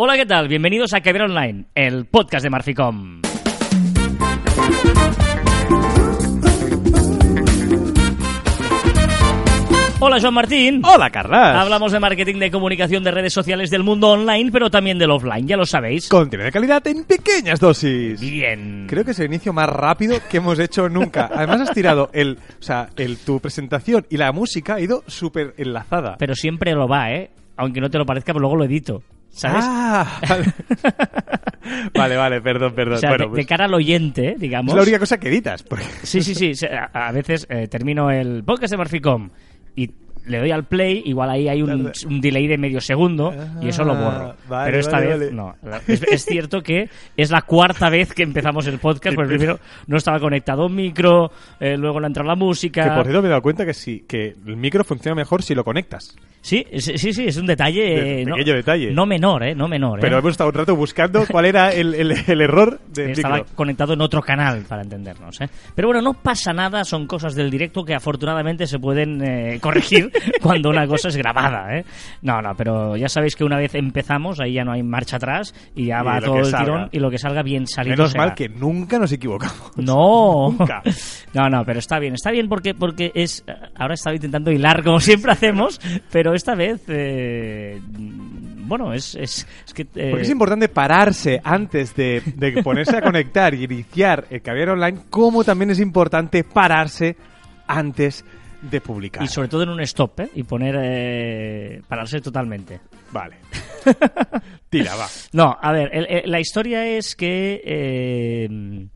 Hola, ¿qué tal? Bienvenidos a Caber Online, el podcast de Marficom. Hola, Joan Martín. Hola, Carlas. Hablamos de marketing de comunicación de redes sociales del mundo online, pero también del offline, ya lo sabéis. Contenido de calidad en pequeñas dosis. Bien. Creo que es el inicio más rápido que hemos hecho nunca. Además has tirado el, o sea, el tu presentación y la música ha ido súper enlazada. Pero siempre lo va, ¿eh? Aunque no te lo parezca, pero luego lo edito. ¿Sabes? Ah, vale. vale, vale, perdón, perdón. o sea, bueno, de, pues de cara al oyente, digamos. es la única cosa que editas. porque- Sí, sí, sí. A, a veces eh, termino el podcast de Marficom y le doy al play, igual ahí hay un, un delay de medio segundo y eso lo borro. Ah, vale, Pero esta vale, vez vale. no. Es, es cierto que es la cuarta vez que empezamos el podcast, porque primero no estaba conectado un micro, eh, luego le ha entrado la música. Que por cierto me he dado cuenta que sí, que el micro funciona mejor si lo conectas. Sí, sí, sí, sí, es un detalle. De- eh, no, pequeño detalle. No menor, ¿eh? No menor, ¿eh? Pero hemos estado un rato buscando cuál era el, el- el error del Estaba micro. conectado en otro canal, para entendernos. ¿eh? Pero bueno, no pasa nada, son cosas del directo que afortunadamente se pueden eh, corregir cuando una cosa es grabada. ¿eh? No, no, pero ya sabéis que una vez empezamos, ahí ya no hay marcha atrás y ya Y va todo el salga. tirón y lo que salga bien salido. Menos será. mal que nunca nos equivocamos. No, Nunca. no, no, pero está bien, está bien porque porque es ahora estaba intentando hilar como siempre hacemos, pero esta vez eh, bueno es es, es que eh, Porque es importante pararse antes de, de ponerse a conectar y iniciar el caviar online, como también es importante pararse antes de publicar. y sobre todo en un stop, ¿eh? Y poner eh, pararse totalmente. Vale. Tira, va. No, a ver, el- el- la historia es que. eh,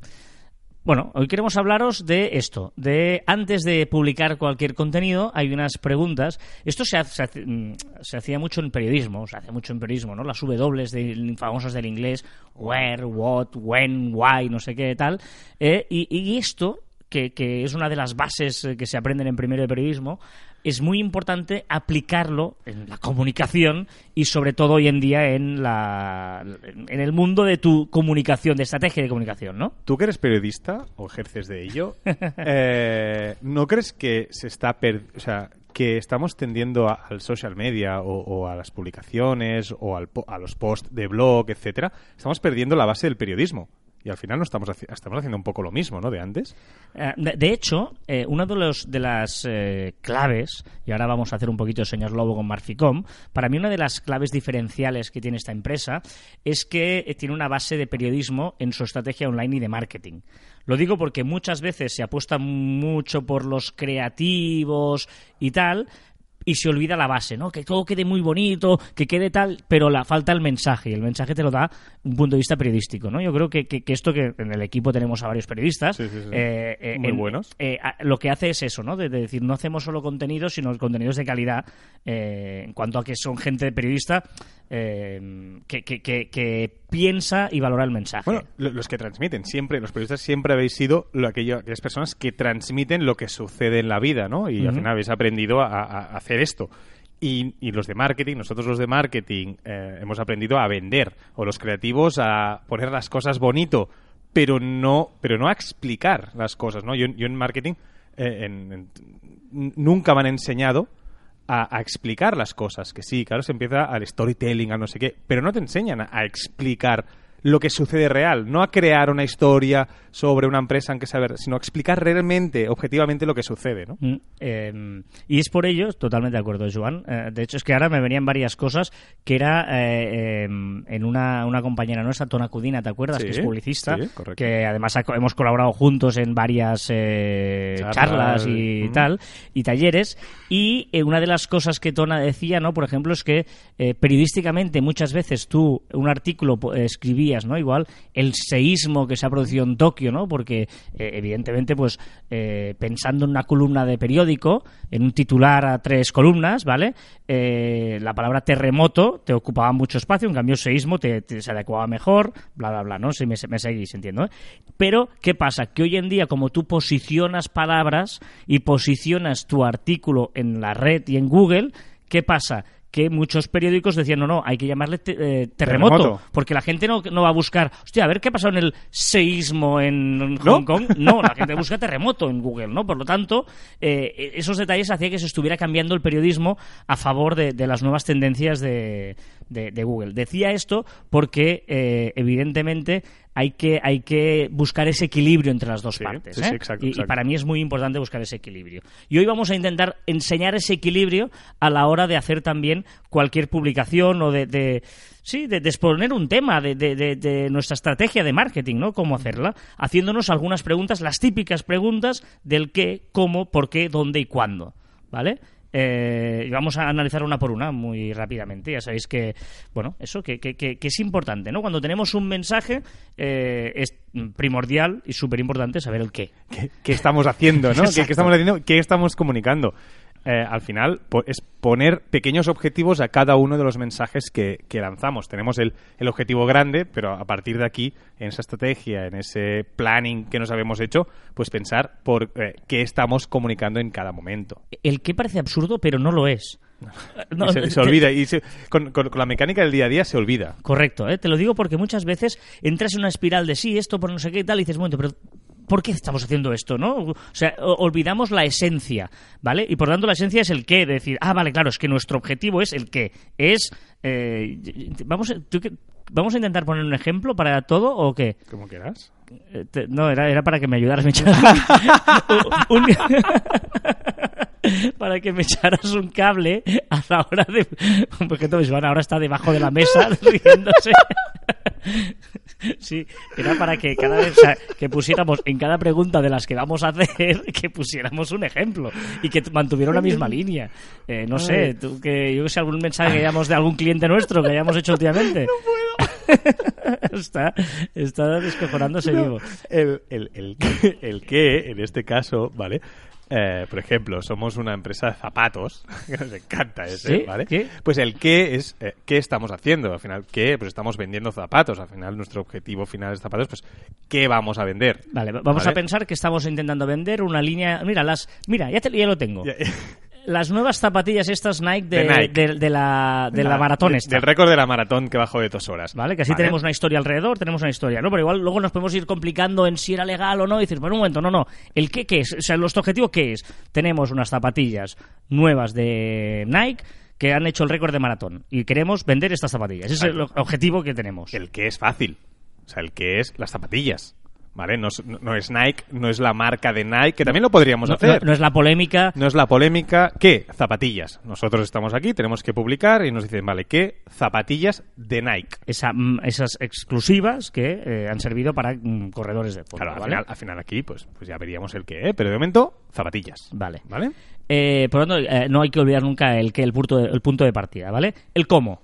bueno, hoy queremos hablaros de esto, de antes de publicar cualquier contenido hay unas preguntas. Esto se, hace- se hace- mm, se hacía mucho en periodismo, se hace mucho en periodismo, ¿no? Las W de, famosas del inglés, where, what, when, why, no sé qué tal. eh, y, y esto, que, que es una de las bases eh, que se aprenden en primero de periodismo, es muy importante aplicarlo en la comunicación y sobre todo hoy en día en la en el mundo de tu comunicación, de estrategia de comunicación, ¿no? Tú que eres periodista o ejerces de ello, eh, ¿no crees que se está o sea, que estamos tendiendo a- al social media o, o a las publicaciones o al a los posts de blog, etcétera? Estamos perdiendo la base del periodismo. Y al final no estamos, estamos haciendo un poco lo mismo, ¿no? De antes. Eh, De, hecho, eh, una de, los, de las eh, claves, y ahora vamos a hacer un poquito de señor lobo con Marficom, para mí una de las claves diferenciales que tiene esta empresa es que tiene una base de periodismo en su estrategia online y de marketing. Lo digo porque muchas veces se apuesta mucho por los creativos y tal, y se olvida la base, ¿no? Que todo quede muy bonito, que quede tal, pero la falta el mensaje, y el mensaje te lo da un punto de vista periodístico, ¿no? Yo creo que, que- que esto que en el equipo tenemos a varios periodistas, Sí, sí, sí. eh, eh, Muy en- buenos. eh, a- lo que hace es eso, ¿no? De, de decir, no hacemos solo contenido, sino contenidos de calidad, eh, en cuanto a que son gente periodista eh, que, que- que- que piensa y valora el mensaje. Bueno, lo- los que transmiten, siempre, los periodistas siempre habéis sido lo, aquello, aquellas personas que transmiten lo que sucede en la vida, ¿no? Y al final habéis aprendido a, hacer esto. Y, y los de marketing, nosotros los de marketing, eh, hemos aprendido a vender, o los creativos a poner las cosas bonito, pero no, pero no a explicar las cosas, ¿no? Yo, yo en marketing eh, en- en- n- nunca me han enseñado a, a explicar las cosas. Que sí, claro, se empieza al storytelling, a no sé qué, pero no te enseñan a explicar lo que sucede real, no a crear una historia sobre una empresa en que saber, sino a explicar realmente, objetivamente lo que sucede, ¿no? Mm, eh, y es por ello, totalmente de acuerdo, Joan. Eh, de hecho, es que ahora me venían varias cosas que era eh, eh, en una, una compañera nuestra, Tona Cudina, ¿te acuerdas? Sí, que es publicista. sí, correcto. que además ha hemos colaborado juntos en varias eh, Charlas, charlas y ujú. tal, y talleres. Y eh, una de las cosas que Tona decía, ¿no? Por ejemplo, es que eh, periodísticamente muchas veces tú un artículo po- ¿no? Igual el seísmo que se ha producido en Tokio, ¿no? Porque eh, evidentemente, pues eh, pensando en una columna de periódico, en un titular a tres columnas, ¿vale? Eh, la palabra terremoto te ocupaba mucho espacio, en cambio seísmo te, se adecuaba mejor, bla, bla, bla, ¿no? Si me, me seguís, entiendo. Pero, ¿qué pasa? Que hoy en día, como tú posicionas palabras y posicionas tu artículo en la red y en Google, ¿qué pasa? Que muchos periódicos decían, no, no, hay que llamarle te- eh, terremoto, Terremoto. porque la gente no, no va a buscar, hostia, a ver qué ha pasado en el seísmo en ¿No? Hong Kong. No, la gente busca terremoto en Google, ¿no? Por lo tanto, eh, esos detalles hacían que se estuviera cambiando el periodismo a favor de, de las nuevas tendencias de, de- de Google. Decía esto porque, eh, evidentemente, hay que, hay que buscar ese equilibrio entre las dos Sí, partes. sí, sí, ¿eh? exacto, Y- para mí es muy importante buscar ese equilibrio. Y hoy vamos a intentar enseñar ese equilibrio a la hora de hacer también cualquier publicación o de, de- sí, de, de exponer un tema de, de- de- de nuestra estrategia de marketing, ¿no? Cómo hacerla, haciéndonos algunas preguntas, las típicas preguntas del qué, cómo, por qué, dónde y cuándo, ¿vale? Eh, y vamos a analizar una por una muy rápidamente. Ya sabéis que, bueno, eso que, que- que- que es importante, ¿no? Cuando tenemos un mensaje eh, es primordial y súper importante saber el qué. ¿Qué, qué estamos haciendo, no? ¿Qué, qué estamos haciendo? ¿Qué estamos comunicando? Eh, al final po- es poner pequeños objetivos a cada uno de los mensajes que, que lanzamos. Tenemos el, el objetivo grande, pero a partir de aquí, en esa estrategia, en ese planning que nos habíamos hecho, pues pensar por eh, qué estamos comunicando en cada momento. El qué parece absurdo, pero no lo es. No, se, olvida. Y se- con, con- con la mecánica del día a día se olvida. Correcto, ¿eh? te lo digo porque muchas veces entras en una espiral de sí, esto por no sé qué y tal, y dices, bueno, pero ¿por qué estamos haciendo esto, no? O sea, olvidamos la esencia, ¿vale? Y por tanto la esencia es el qué, de decir, ah, vale, claro, es que nuestro objetivo es el qué. Es, eh, vamos, a- ¿tú qué- ¿Vamos a intentar poner un ejemplo para todo o qué? Como quieras. Eh, te- no, era, era para que me ayudaras, me echaras un- un- para que me echaras un cable a la hora de... Porque entonces Iván ahora está debajo de la mesa riéndose. Sí, era para que cada vez o sea, que pusiéramos en cada pregunta de las que vamos a hacer, que pusiéramos un ejemplo y que mantuviera una misma línea. Eh, no sé, tú que yo que sé algún mensaje que hayamos de algún cliente nuestro que hayamos hecho últimamente. está, está descojonándose vivo. el, el, el, el que, en este caso, ¿vale? Eh, por ejemplo, somos una empresa de zapatos, que nos encanta ese, ¿Sí? ¿vale? ¿Qué? Pues el qué es eh, qué estamos haciendo. Al final, ¿qué? Pues estamos vendiendo zapatos. Al final, nuestro objetivo final es zapatos, pues ¿qué vamos a vender? Vale, vamos ¿Vale? a pensar que estamos intentando vender una línea. Mira, las, mira, ya, te- ya lo tengo. Ya- Las nuevas zapatillas estas Nike de, De Nike. de- de la, de la maratón esta. Del récord de la maratón que bajó de dos horas. ¿Vale? Que así ¿Vale? tenemos una historia alrededor, tenemos una historia, ¿no? Pero igual luego nos podemos ir complicando en si era legal o no y dices, bueno, un momento, no, no. ¿El qué qué es? O sea, nuestro objetivo qué es? Tenemos unas zapatillas nuevas de Nike que han hecho el récord de maratón y queremos vender estas zapatillas. Ese es el objetivo que tenemos. El que es fácil. O sea, el que es las zapatillas. ¿Vale? No es, no es Nike, no es la marca de Nike, que también lo podríamos No, hacer. no- no es la polémica. No es la polémica. ¿Qué? Zapatillas. Nosotros estamos aquí, tenemos que publicar y nos dicen, vale, ¿qué? Zapatillas de Nike. esa- mm, esas exclusivas que eh, han servido para mm, corredores de fútbol. Claro, al, ¿vale? final, al final aquí, pues, pues ya veríamos el qué, ¿eh? Pero de momento, zapatillas. Vale. ¿Vale? Eh, por lo tanto, eh, no hay que olvidar nunca el que el punto de, el punto de partida, ¿vale? El cómo.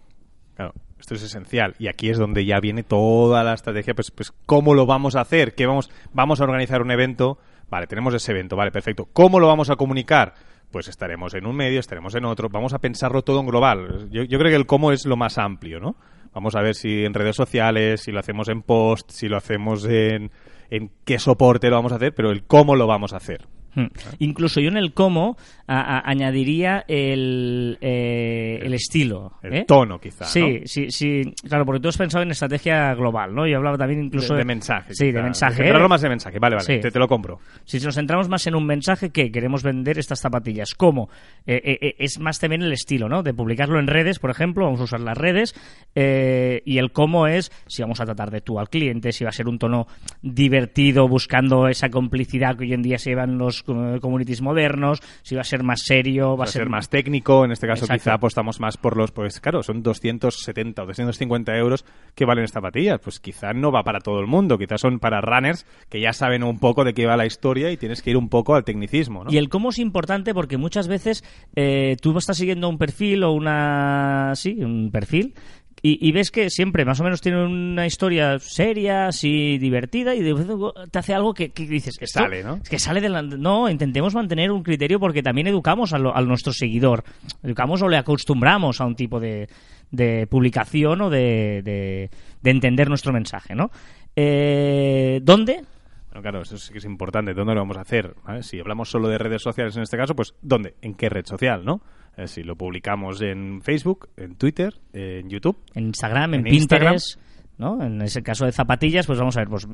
Esto es esencial. Y aquí es donde ya viene toda la estrategia, pues, pues ¿cómo lo vamos a hacer? ¿Qué vamos, vamos a organizar un evento? Vale, tenemos ese evento, vale, perfecto. ¿Cómo lo vamos a comunicar? Pues estaremos en un medio, estaremos en otro. Vamos a pensarlo todo en global. Yo, yo creo que el cómo es lo más amplio, ¿no? Vamos a ver si en redes sociales, si lo hacemos en post, si lo hacemos en, en qué soporte lo vamos a hacer, pero el cómo lo vamos a hacer. Hmm. Incluso yo en el cómo a- a- añadiría el, eh, el estilo. El ¿eh? tono, quizá, Sí, ¿no? sí, sí. Claro, porque tú has pensado en estrategia global, ¿no? Yo hablaba también incluso de, de mensaje. Sí, de mensaje. Centrarlo ¿eh? más en mensaje. Vale, vale, Sí. te, te lo compro. Si nos centramos más en un mensaje que queremos vender estas zapatillas, ¿cómo? Eh, eh, es más también el estilo, ¿no? De publicarlo en redes, por ejemplo, vamos a usar las redes, eh, y el cómo es si vamos a tratar de tú al cliente, si va a ser un tono divertido, buscando esa complicidad que hoy en día se llevan los eh, communities modernos, si va a ser más serio, va va a ser más técnico. En este caso, Exacto. quizá apostamos más por los. Pues claro, son 270 o 250 euros que valen esta patilla. Pues quizá no va para todo el mundo. Quizá son para runners que ya saben un poco de qué va la historia y tienes que ir un poco al tecnicismo. ¿no? Y el cómo es importante porque muchas veces eh, tú estás siguiendo un perfil o una... Sí, un perfil. Y, y ves que siempre más o menos tiene una historia seria, así divertida, y de vez te hace algo que, que dices Que "Esto- sale, ¿no? Que sale de la... No, intentemos mantener un criterio porque también educamos a, lo- a nuestro seguidor. Educamos o le acostumbramos a un tipo de, de publicación o de, de, de entender nuestro mensaje, ¿no? Eh, ¿Dónde? Bueno, claro, eso sí que es importante. ¿Dónde lo vamos a hacer? ¿Vale? Si hablamos solo de redes sociales en este caso, pues ¿dónde? ¿En qué red social, no? Eh, sí, lo publicamos en Facebook, en Twitter, en YouTube. En Instagram, en, En Instagram. Pinterest, ¿no? En ese caso de zapatillas, pues vamos a ver, pues,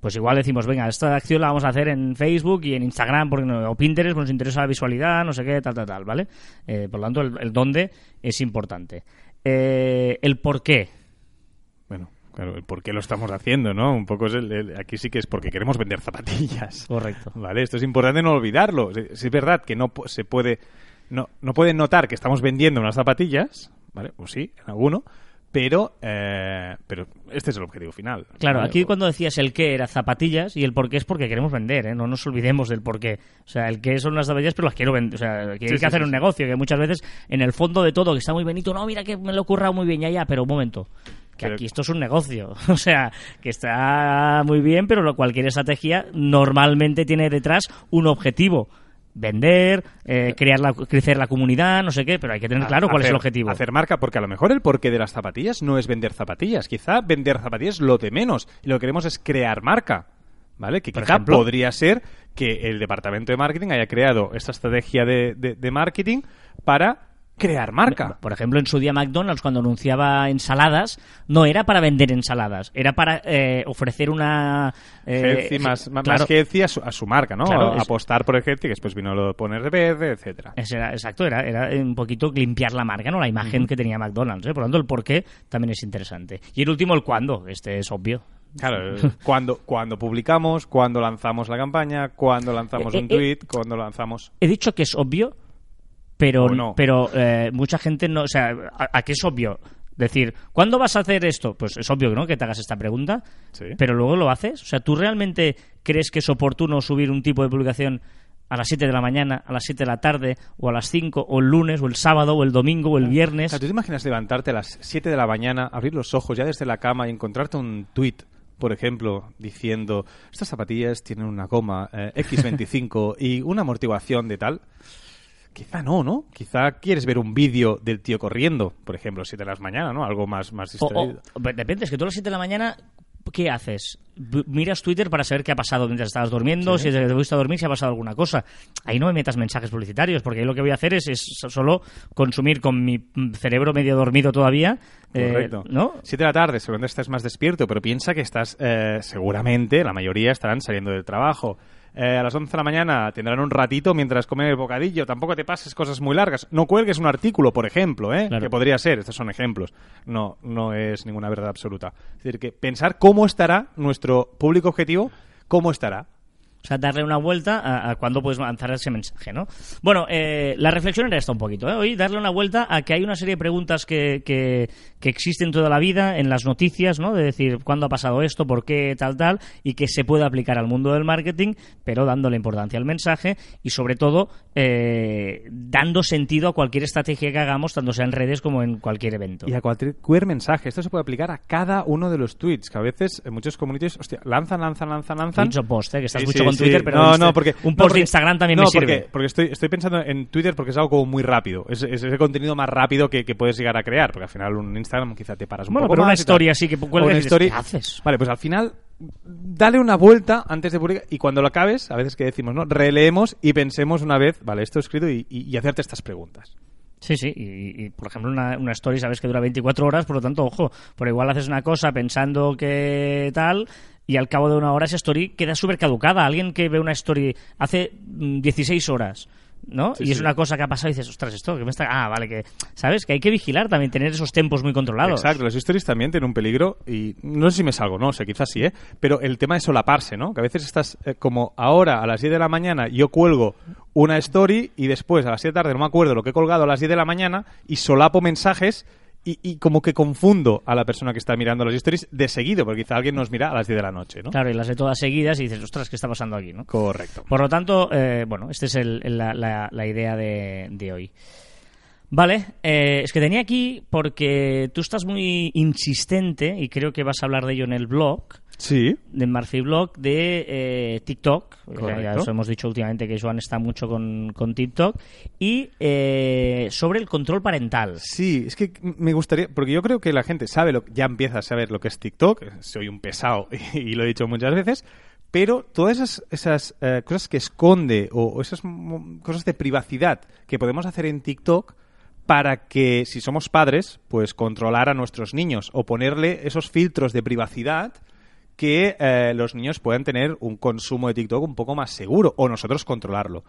pues igual decimos, venga, esta acción la vamos a hacer en Facebook y en Instagram porque no- o Pinterest, pues nos interesa la visualidad, no sé qué, tal, tal, tal, ¿vale? Eh, por lo tanto, el, el dónde es importante. Eh, el por qué. Bueno, claro, el por qué lo estamos haciendo, ¿no? Un poco es el, el- aquí sí que es porque queremos vender zapatillas. Correcto. Vale, esto es importante no olvidarlo. Es es verdad que no se puede no, no pueden notar que estamos vendiendo unas zapatillas, ¿vale? Pues sí, en alguno, pero eh, pero este es el objetivo final. Claro, aquí cuando decías el qué era zapatillas y el por qué es porque queremos vender, ¿eh? No nos olvidemos del por qué. O sea, el qué son las zapatillas, pero las quiero vender. O sea, que hay Sí, que sí, hacer sí, un negocio, que muchas veces en el fondo de todo, que está muy bonito, no, mira que me lo he currado muy bien, ya, ya, pero un momento. Que Pero- aquí esto es un negocio. O sea, que está muy bien, pero cualquier estrategia normalmente tiene detrás un objetivo. Vender, eh, crear la, crecer la comunidad, no sé qué, pero hay que tener claro cuál es el objetivo. Hacer marca, porque a lo mejor el porqué de las zapatillas no es vender zapatillas. Quizá vender zapatillas es lo de menos. Y lo que queremos es crear marca. ¿Vale? Que Por quizá ejemplo. podría ser que el departamento de marketing haya creado esta estrategia de, de- de marketing para crear marca. Por ejemplo, en su día McDonald's, cuando anunciaba ensaladas, no era para vender ensaladas, era para eh, ofrecer una... eh, Healthy, más, más, claro, más healthy a su, a su marca, ¿no? Claro, A- es- Apostar por el healthy, que después vino lo de poner verde, etcétera. era- exacto, era, era un poquito limpiar la marca, no la imagen que tenía McDonald's. ¿eh? Por lo tanto, el por qué también es interesante. Y el último, el cuándo. Este es obvio. Claro, eh, cuando, cuando publicamos, cuando lanzamos la campaña, cuando lanzamos Eh, un eh, tweet, cuando lanzamos... He dicho que es obvio, pero, no. pero eh, mucha gente no... O sea, ¿a, a qué es obvio? Decir, ¿cuándo vas a hacer esto? Pues es obvio ¿no? que te hagas esta pregunta, Sí. pero luego lo haces. O sea, ¿tú realmente crees que es oportuno subir un tipo de publicación a las 7 de la mañana, a las 7 de la tarde, o a las 5, o el lunes, o el sábado, o el domingo, o el viernes? O sea, ¿Tú te imaginas levantarte a las 7 de la mañana, abrir los ojos ya desde la cama y encontrarte un tweet, por ejemplo, diciendo estas zapatillas tienen una goma eh, X25 y una amortiguación de tal? Quizá no, ¿no? Quizá quieres ver un vídeo del tío corriendo, por ejemplo, 7 de la mañana, ¿no? Algo más, más distraído. o- depende, es que tú a las 7 de la mañana, ¿qué haces? Miras Twitter para saber qué ha pasado mientras estabas durmiendo, Sí. si desde que te fuiste a dormir, si ha pasado alguna cosa. Ahí no me metas mensajes publicitarios, porque ahí lo que voy a hacer es, es solo consumir con mi mm, cerebro medio dormido todavía. eh, Correcto. ¿No? 7 de la tarde, seguramente estás más despierto, pero piensa que estás, eh, seguramente, la mayoría estarán saliendo del trabajo. Eh, a las 11 de la mañana tendrán un ratito mientras comen el bocadillo. Tampoco te pases cosas muy largas. No cuelgues un artículo, por ejemplo, ¿eh? Claro. que podría ser. Estos son ejemplos. No, no es ninguna verdad absoluta. Es decir, que pensar cómo estará nuestro público objetivo, cómo estará. O sea, darle una vuelta a, a cuándo puedes lanzar ese mensaje, ¿no? Bueno, eh, la reflexión era esta un poquito, ¿eh? Hoy darle una vuelta a que hay una serie de preguntas que, que, que existen toda la vida en las noticias, ¿no? De decir, ¿cuándo ha pasado esto? ¿Por qué? Tal, tal. Y que se puede aplicar al mundo del marketing, pero dándole importancia al mensaje y, sobre todo, eh, dando sentido a cualquier estrategia que hagamos, tanto sea en redes como en cualquier evento. Y a cualquier mensaje. Esto se puede aplicar a cada uno de los tweets, que a veces en muchos communities, hostia, lanzan, lanzan, lanzan, lanzan. Tweets o post, ¿eh? Que estás Sí, mucho sí, con sí. Twitter, pero no, no, porque un post porque- de Instagram también no, me sirve. Porque, porque estoy, estoy pensando en Twitter porque es algo como muy rápido. Es, es el contenido más rápido que, que puedes llegar a crear. Porque al final un Instagram quizá te paras un Bueno, poco pero una más tal. historia así que cuelgas una story- ¿qué haces? Vale, pues al final dale una vuelta antes de publicar y cuando lo acabes, a veces que decimos, ¿no? Releemos y pensemos una vez, vale, esto he escrito y, y- y hacerte estas preguntas. Sí, sí, y, y, por ejemplo una, una story sabes que dura 24 horas, por lo tanto, ojo, por igual haces una cosa pensando que tal y al cabo de una hora esa story queda súper caducada. Alguien que ve una story hace mm, 16 horas, ¿no? Sí, y es sí. una cosa que ha pasado y dices, ostras, esto que me está... Ah, vale, que... ¿Sabes? Que hay que vigilar también, tener esos tempos muy controlados. Exacto, las stories también tienen un peligro y no sé si me salgo, no sé, quizás sí, ¿eh? Pero el tema de solaparse, ¿no? Que a veces estás eh, como ahora a las 10 de la mañana yo cuelgo una story y después a las 7 de la tarde no me acuerdo lo que he colgado a las 10 de la mañana y solapo mensajes y, y como que confundo a la persona que está mirando las stories de seguido, porque quizá alguien nos mira a las 10 de la noche, ¿no? Claro, y las de todas seguidas y dices, ostras, ¿qué está pasando aquí, no? Correcto. Por lo tanto, eh, bueno, esta es el- la, la- la idea de, de hoy. Vale, eh, es que tenía aquí porque tú estás muy insistente y creo que vas a hablar de ello en el blog, Sí. de Murphy Blog, de eh, TikTok. Ya, os hemos dicho últimamente que Joan está mucho con, con TikTok. Y eh, sobre el control parental. Sí, es que me gustaría, porque yo creo que la gente sabe, lo, ya empieza a saber lo que es TikTok, soy un pesado y lo he dicho muchas veces, pero todas esas, esas eh, cosas que esconde o, o esas cosas de privacidad que podemos hacer en TikTok para que, si somos padres, pues controlar a nuestros niños o ponerle esos filtros de privacidad que eh, los niños puedan tener un consumo de TikTok un poco más seguro o nosotros controlarlo.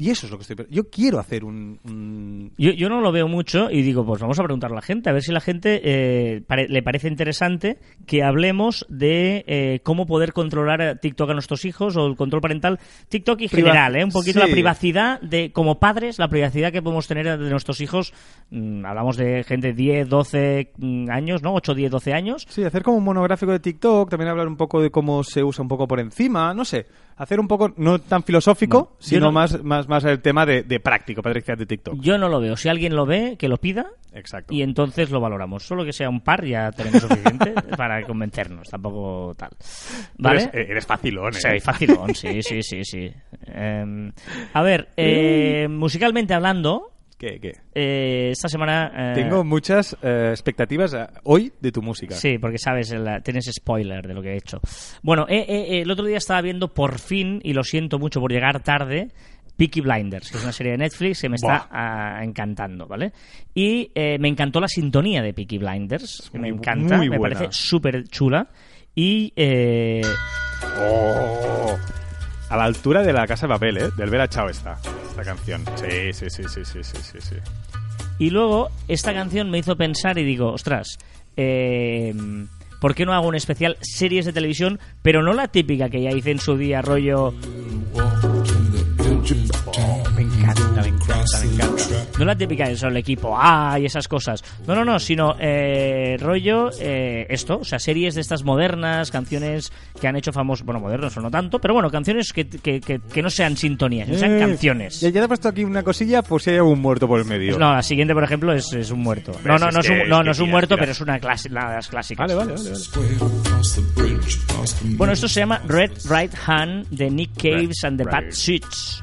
Y eso es lo que estoy... Yo quiero hacer un... un- Yo, yo no lo veo mucho y digo, pues vamos a preguntar a la gente, a ver si la gente eh, pare- le parece interesante que hablemos de eh, cómo poder controlar a TikTok a nuestros hijos o el control parental, TikTok y Priva- general, ¿eh? un poquito sí. la privacidad de como padres, la privacidad que podemos tener de nuestros hijos. Mm, hablamos de gente de 10, 12 mm, años, ¿no? 8, 10, 12 años. Sí, hacer como un monográfico de TikTok, también hablar un poco de cómo se usa un poco por encima, no sé, hacer un poco, no tan filosófico, No, sino no- más, más, más el tema de, de práctico, practicidad de TikTok. Yo no lo veo. Si alguien lo ve, que lo pida Exacto. y entonces lo valoramos. Solo que sea un par ya tenemos suficiente para convencernos. Tampoco tal. ¿Vale? Eres, eh, eres facilón, ¿eh? Sí, facilón, sí, sí, sí, sí. Em, a ver, eh, musicalmente hablando, ¿Qué, qué? eh, esta semana... eh, Tengo muchas eh, expectativas eh, hoy de tu música. Sí, porque sabes, tienes spoiler de lo que he hecho. Bueno, eh, eh, el otro día estaba viendo por fin, y lo siento mucho por llegar tarde, Peaky Blinders, que es una serie de Netflix que me está ah, encantando, ¿vale? Y me encantó la sintonía de Peaky Blinders, que me Muy bu- encanta, me parece súper chula. Y Oh, a la altura de la casa de papel, ¿eh? Del Vera Chao está, esta canción. Sí, sí, sí, sí, sí, sí, sí, sí. Y luego esta canción me hizo pensar y digo, ostras, eh, ¿por qué no hago un especial series de televisión, pero no la típica que ya hice en su día, rollo... Me encanta, me encanta, me encanta. No la típica de el equipo A y esas cosas. No, no, no, sino eh, rollo eh, esto, o sea, series de estas modernas, canciones que han hecho famosos, bueno, modernos o no tanto, pero bueno, canciones que, que, que- que no sean sintonías, que sean Eh, canciones. Ya, ya te he puesto aquí una cosilla por si hay algún muerto por el medio. No, la siguiente, por ejemplo, es, es un muerto. No, no, no es un, no, no es un muerto, pero es una, clase, una de las clásicas. Vale, vale. Bueno, esto se llama Red Right Hand de Nick Caves Red and the Right. Bad Seeds.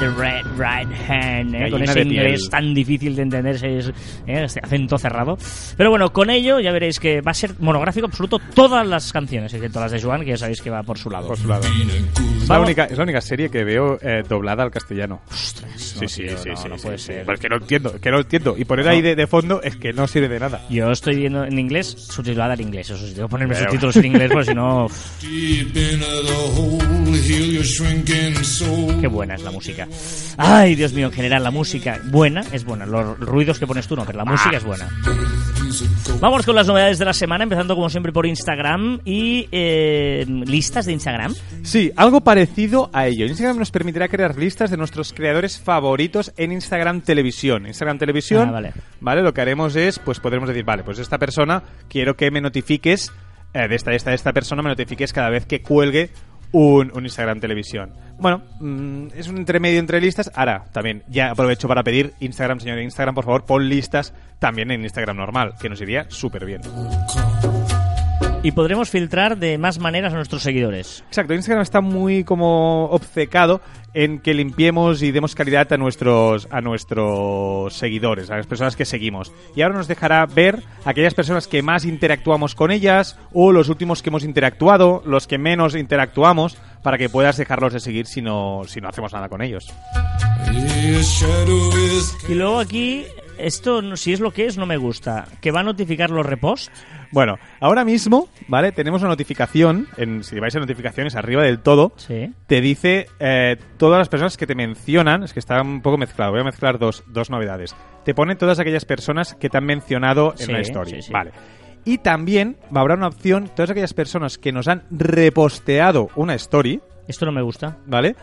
The red right hand, ¿eh? Con ese piel. inglés tan difícil de entenderse, es, ¿eh? este acento cerrado. Pero bueno, con ello ya veréis que va a ser monográfico absoluto todas las canciones, excepto las de Joan, que ya sabéis que va por su lado. Por su lado. Es la, única, es la única serie que veo eh, doblada al castellano. Sí, no, sí, tío, sí, no, sí, no sí, puede sí. ser. Pues que no entiendo, que no entiendo. Y poner ahí de, de fondo es que no sirve de nada. Yo estoy viendo en inglés, subtitulada en inglés. Eso sí, tengo que ponerme Pero- subtítulos en inglés, porque si no. Qué buena es la música. Ay, Dios mío, en general, la música buena es buena. Los ruidos que pones tú no, pero la música es buena. Vamos con las novedades de la semana, empezando como siempre por Instagram y eh, listas de Instagram. Sí, algo parecido a ello. Instagram nos permitirá crear listas de nuestros creadores favoritos en Instagram Televisión. Instagram Televisión, Ah, vale. Lo que haremos es, pues podremos decir, vale, pues esta persona quiero que me notifiques, eh, de esta, de esta, de esta persona me notifiques cada vez que cuelgue un, Instagram Televisión. Bueno, mm, es un entremedio entre listas. Ahora, también, ya aprovecho para pedir Instagram, señor Instagram, por favor, pon listas también en Instagram normal, que nos iría súper bien. Y podremos filtrar de más maneras a nuestros seguidores. Exacto, Instagram está muy como obcecado en que limpiemos y demos calidad a nuestros a nuestros seguidores, a las personas que seguimos. Y ahora nos dejará ver aquellas personas que más interactuamos con ellas o los últimos que hemos interactuado, los que menos interactuamos, para que puedas dejarlos de seguir si no si no hacemos nada con ellos. Y luego aquí, esto si es lo que es, no me gusta. Que va a notificar los reposts. Bueno, ahora mismo, ¿vale? Tenemos una notificación, en, si vais a notificaciones arriba del todo, Sí. te dice eh, todas las personas que te mencionan, es que está un poco mezclado, voy a mezclar dos, dos novedades. Te pone todas aquellas personas que te han mencionado en Sí, la sí, sí. Vale. Y también va a haber una opción, todas aquellas personas que nos han reposteado una story, Esto no me gusta. ¿vale?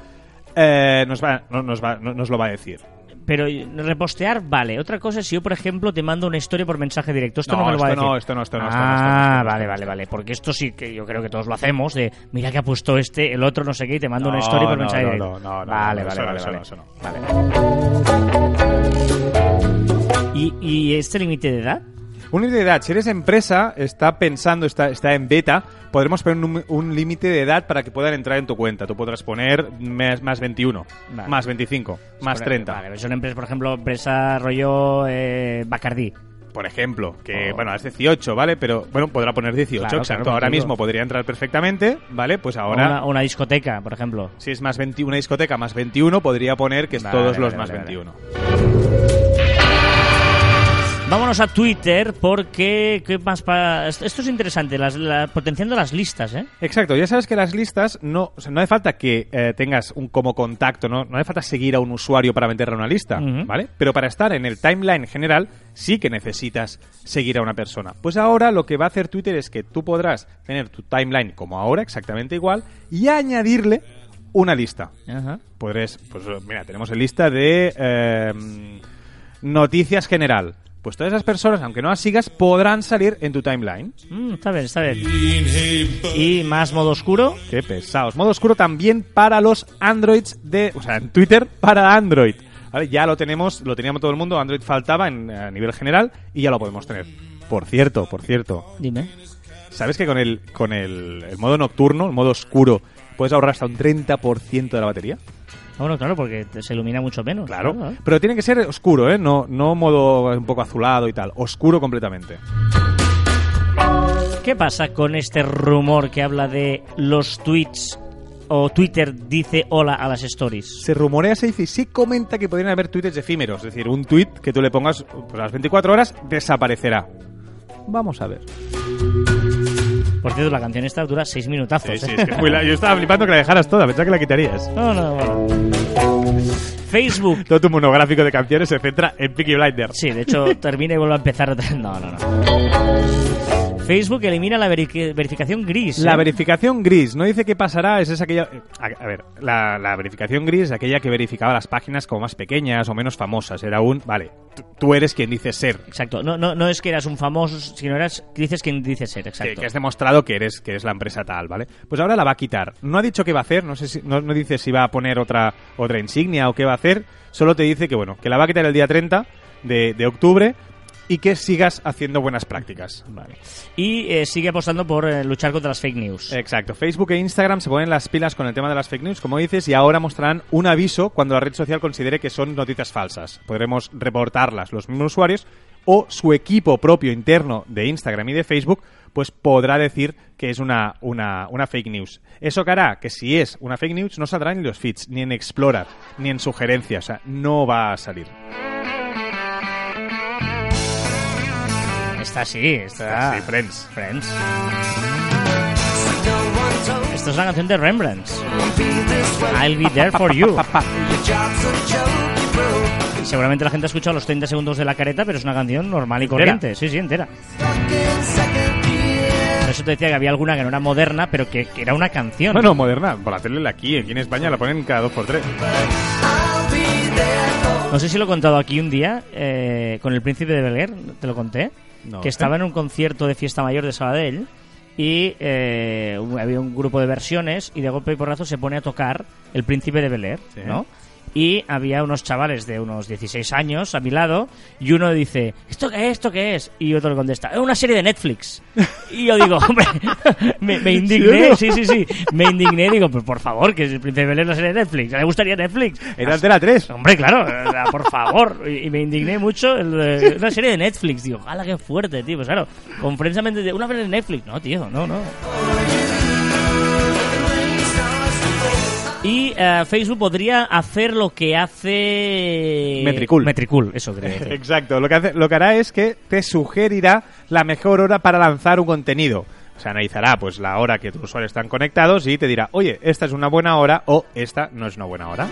Eh, nos, va, no- nos, va- no- nos lo va a decir. Pero repostear, vale. Otra cosa es si yo, por ejemplo, te mando una historia por mensaje directo. Esto no, me lo va a decir. no, esto no, esto no, esto ah, no, esto no, esto no, vale, no. vale, vale. Porque esto sí que yo creo que todos lo hacemos. De mira que ha puesto este, el otro no sé qué, y te mando una No, story por no, mensaje no, directo. no, no, no, vale, no, vale, no, vale, eso no, vale. eso no. Vale. ¿Y, y este límite de edad? Un límite de edad. Si eres empresa, está pensando, está, está en beta, podremos poner un, un límite de edad para que puedan entrar en tu cuenta. Tú podrás poner más, más 21, Vale. más 25, más Por- 30. Vale, son empresas, por ejemplo, empresa rollo eh, Bacardí. Por ejemplo, que Oh. bueno, es 18, ¿vale? Pero bueno, podrá poner 18, Claro, exacto. claro, ahora mismo podría entrar perfectamente, ¿vale? Pues ahora, Una, una discoteca, por ejemplo. si es más 20 una discoteca más 21, podría poner que es Vale, todos los vale, más vale, 21. Vámonos a Twitter porque... ¿qué más pa- Esto es interesante, las, la- potenciando las listas, ¿eh? Exacto, ya sabes que las listas no, o sea, no hace falta que eh, tengas un como contacto, ¿no? no hace falta seguir a un usuario para meterle a una lista. ¿vale? Pero para estar en el timeline general sí que necesitas seguir a una persona. Pues ahora lo que va a hacer Twitter es que tú podrás tener tu timeline como ahora, exactamente igual, y añadirle una lista. Ajá. Podrés, pues mira, tenemos en lista de eh, noticias general. Pues todas esas personas, aunque no las sigas, podrán salir en tu timeline. Mm, está bien, está bien. Y más modo oscuro. Qué pesados. Modo oscuro también para los Androids de. O sea, en Twitter para Android. ¿Vale? Ya lo tenemos, lo teníamos todo el mundo. Android faltaba en, a nivel general y ya lo podemos tener. Por cierto, por cierto. Dime. ¿Sabes que con el, con el, el modo nocturno, el modo oscuro, puedes ahorrar hasta un 30% de la batería? Bueno, claro, porque se ilumina mucho menos. Claro. ¿no? Pero tiene que ser oscuro, ¿eh? No, no modo un poco azulado y tal. Oscuro completamente. ¿Qué pasa con este rumor que habla de los tweets o Twitter dice hola a las stories? Se rumorea, se dice y se comenta que podrían haber tweets efímeros. Es decir, un tweet que tú le pongas pues, a las 24 horas desaparecerá. Vamos a ver. Por cierto, la canción esta dura seis minutazos. Sí, sí, ¿eh? es que es muy la- Yo estaba flipando que la dejaras toda, pensaba que la quitarías. No, no, bueno. Facebook. Todo tu monográfico de canciones se centra en Peaky Blinders. Sí, de hecho, termina y vuelve a empezar. No, no, no. Facebook elimina la veri- verificación gris. La ¿eh? verificación gris, no dice qué pasará, es esa aquella... A, ver, la, la verificación gris es aquella que verificaba las páginas como más pequeñas o menos famosas. Era un... Vale, tú- eres quien dice ser. Exacto. No, no, no es que eras un famoso, sino eras dices quien dice ser. Que, Exacto. que has demostrado que eres, que eres la empresa tal, ¿vale? Pues ahora la va a quitar. No ha dicho qué va a hacer, no sé si, no, no dice si va a poner otra, otra insignia o qué va a hacer. Solo te dice que, bueno, que la va a quitar el día 30 de, de octubre y que sigas haciendo buenas prácticas. Vale. Y eh, sigue apostando por eh, luchar contra las fake news. Exacto. Facebook e Instagram se ponen las pilas con el tema de las fake news, como dices, y ahora mostrarán un aviso cuando la red social considere que son noticias falsas. Podremos reportarlas los mismos usuarios o su equipo propio interno de Instagram y de Facebook pues podrá decir que es una, una, una fake news. Eso que hará que si es una fake news no saldrá ni en los feeds, ni en Explorer, ni en sugerencias. O sea, no va a salir. Esta sí, esta. Sí, Friends. Friends. Esto es la canción de Rembrandt. I'll be there for you. Seguramente la gente ha escuchado los 30 segundos de la careta, pero es una canción normal y corriente. Sí, sí, entera. Por eso te decía que había alguna que no era moderna, pero que, que era una canción. Bueno, moderna. Por la tele aquí, aquí en España la ponen cada dos por tres. No sé si lo he contado aquí un día eh, con el príncipe de Bel Air, te lo conté, No que estaba en un concierto de fiesta mayor de Sabadell y eh, había un grupo de versiones y de golpe y porrazo se pone a tocar el príncipe de Bel Air, Sí. ¿no? Y había unos chavales de unos 16 años a mi lado y uno dice, ¿esto qué es? ¿Esto qué es? Y otro le contesta, es una serie de Netflix. Y yo digo, hombre, me, me indigné, sí, sí, sí, me indigné, digo, pues por favor, que el príncipe de Bel Air es una serie de Netflix, ¿le gustaría Netflix? Era Antena 3. Hombre, claro, por favor. Y, y me indigné mucho. el de- una serie de Netflix, digo, ¡hala, qué fuerte, tío! Pues claro, con de una vez de Netflix. No, tío, no, no. Y eh, Facebook podría hacer lo que hace... Metricool. Metricool, eso decir. Exacto, lo que, hace, lo que hará es que te sugerirá la mejor hora para lanzar un contenido. O sea, analizará pues la hora que tus usuarios están conectados y te dirá, oye, esta es una buena hora o esta no es una buena hora.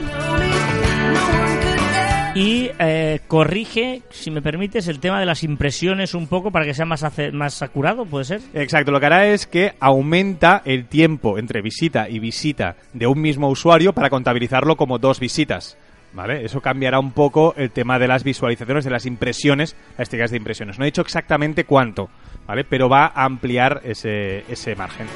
Y eh, corrige, si me permites, el tema de las impresiones un poco para que sea más, más acurado, ¿puede ser? Exacto, lo que hará es que aumenta el tiempo entre visita y visita de un mismo usuario para contabilizarlo como dos visitas. ¿Vale? Eso cambiará un poco el tema de las visualizaciones, de las impresiones, las etiquetas de impresiones. No he dicho exactamente cuánto, ¿vale? Pero va a ampliar ese, ese margen.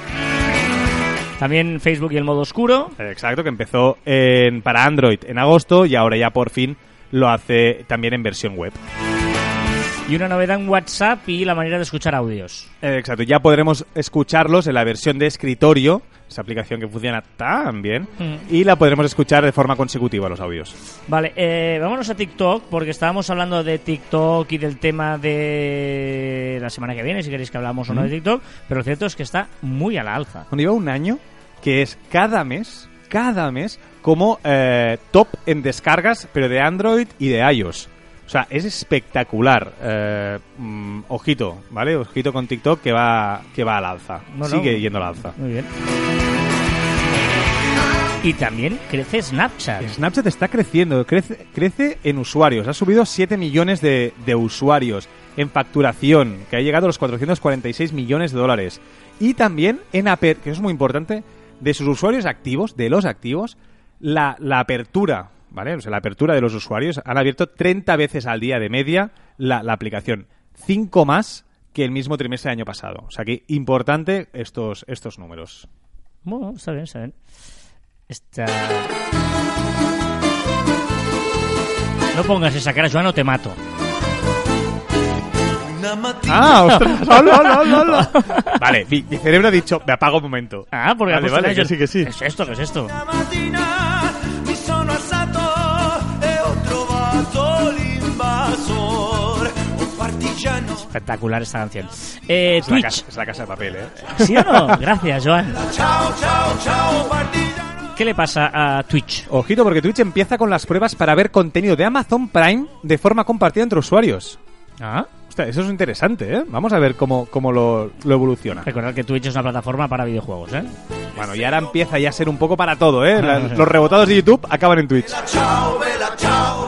También Facebook y el modo oscuro. Exacto, que empezó en- para Android en agosto y ahora ya por fin lo hace también en versión web. Y una novedad en WhatsApp y la manera de escuchar audios. Eh, Exacto, ya podremos escucharlos en la versión de escritorio, esa aplicación que funciona tan bien, Mm. y la podremos escuchar de forma consecutiva los audios. Vale, eh, vámonos a TikTok porque estábamos hablando de TikTok y del tema de la semana que viene, si queréis que hablamos o no de TikTok, pero lo cierto es que está muy a la alza. Bueno, lleva un año que es cada mes, cada mes, como eh, top en descargas, pero de Android y de iOS. O sea, es espectacular. Eh, mm, ojito, ¿vale? Ojito con TikTok que va, que va al alza. No, no. Sigue yendo al alza. Muy bien. Y también crece Snapchat. Snapchat está creciendo, crece, crece en usuarios. Ha subido 7 millones de, de usuarios en facturación, que ha llegado a los 446 millones de dólares. Y también en aper que eso es muy importante, de sus usuarios activos, de los activos, la, la apertura, ¿vale? O sea, la apertura de los usuarios han abierto 30 veces al día de media la, la aplicación. 5 más que el mismo trimestre del año pasado. O sea que importante estos, estos números. Bueno, está bien, está bien. Está... No pongas esa cara, Joan, o te mato. ¡Ah, ostras! ¡Hola, hola, hola, hola! Vale, mi, mi cerebro ha dicho, me apago un momento. Ah, porque Vale, vale, que sí, que sí. ¿Qué es esto? ¿Qué es esto? Espectacular esta canción. Eh, Es la, Twitch. casa, es la casa de papel, ¿eh? ¿Sí o no? Gracias, Joan. ¿Qué le pasa a Twitch? Ojito, porque Twitch empieza con las pruebas para ver contenido de Amazon Prime de forma compartida entre usuarios. Ah, Hostia, eso es interesante, ¿eh? Vamos a ver cómo, cómo lo, lo evoluciona. recordad que Twitch es una plataforma para videojuegos, ¿eh? Bueno, y ahora empieza ya a ser un poco para todo, ¿eh? La- los rebotados de YouTube acaban en Twitch. Ciao, bella, ciao,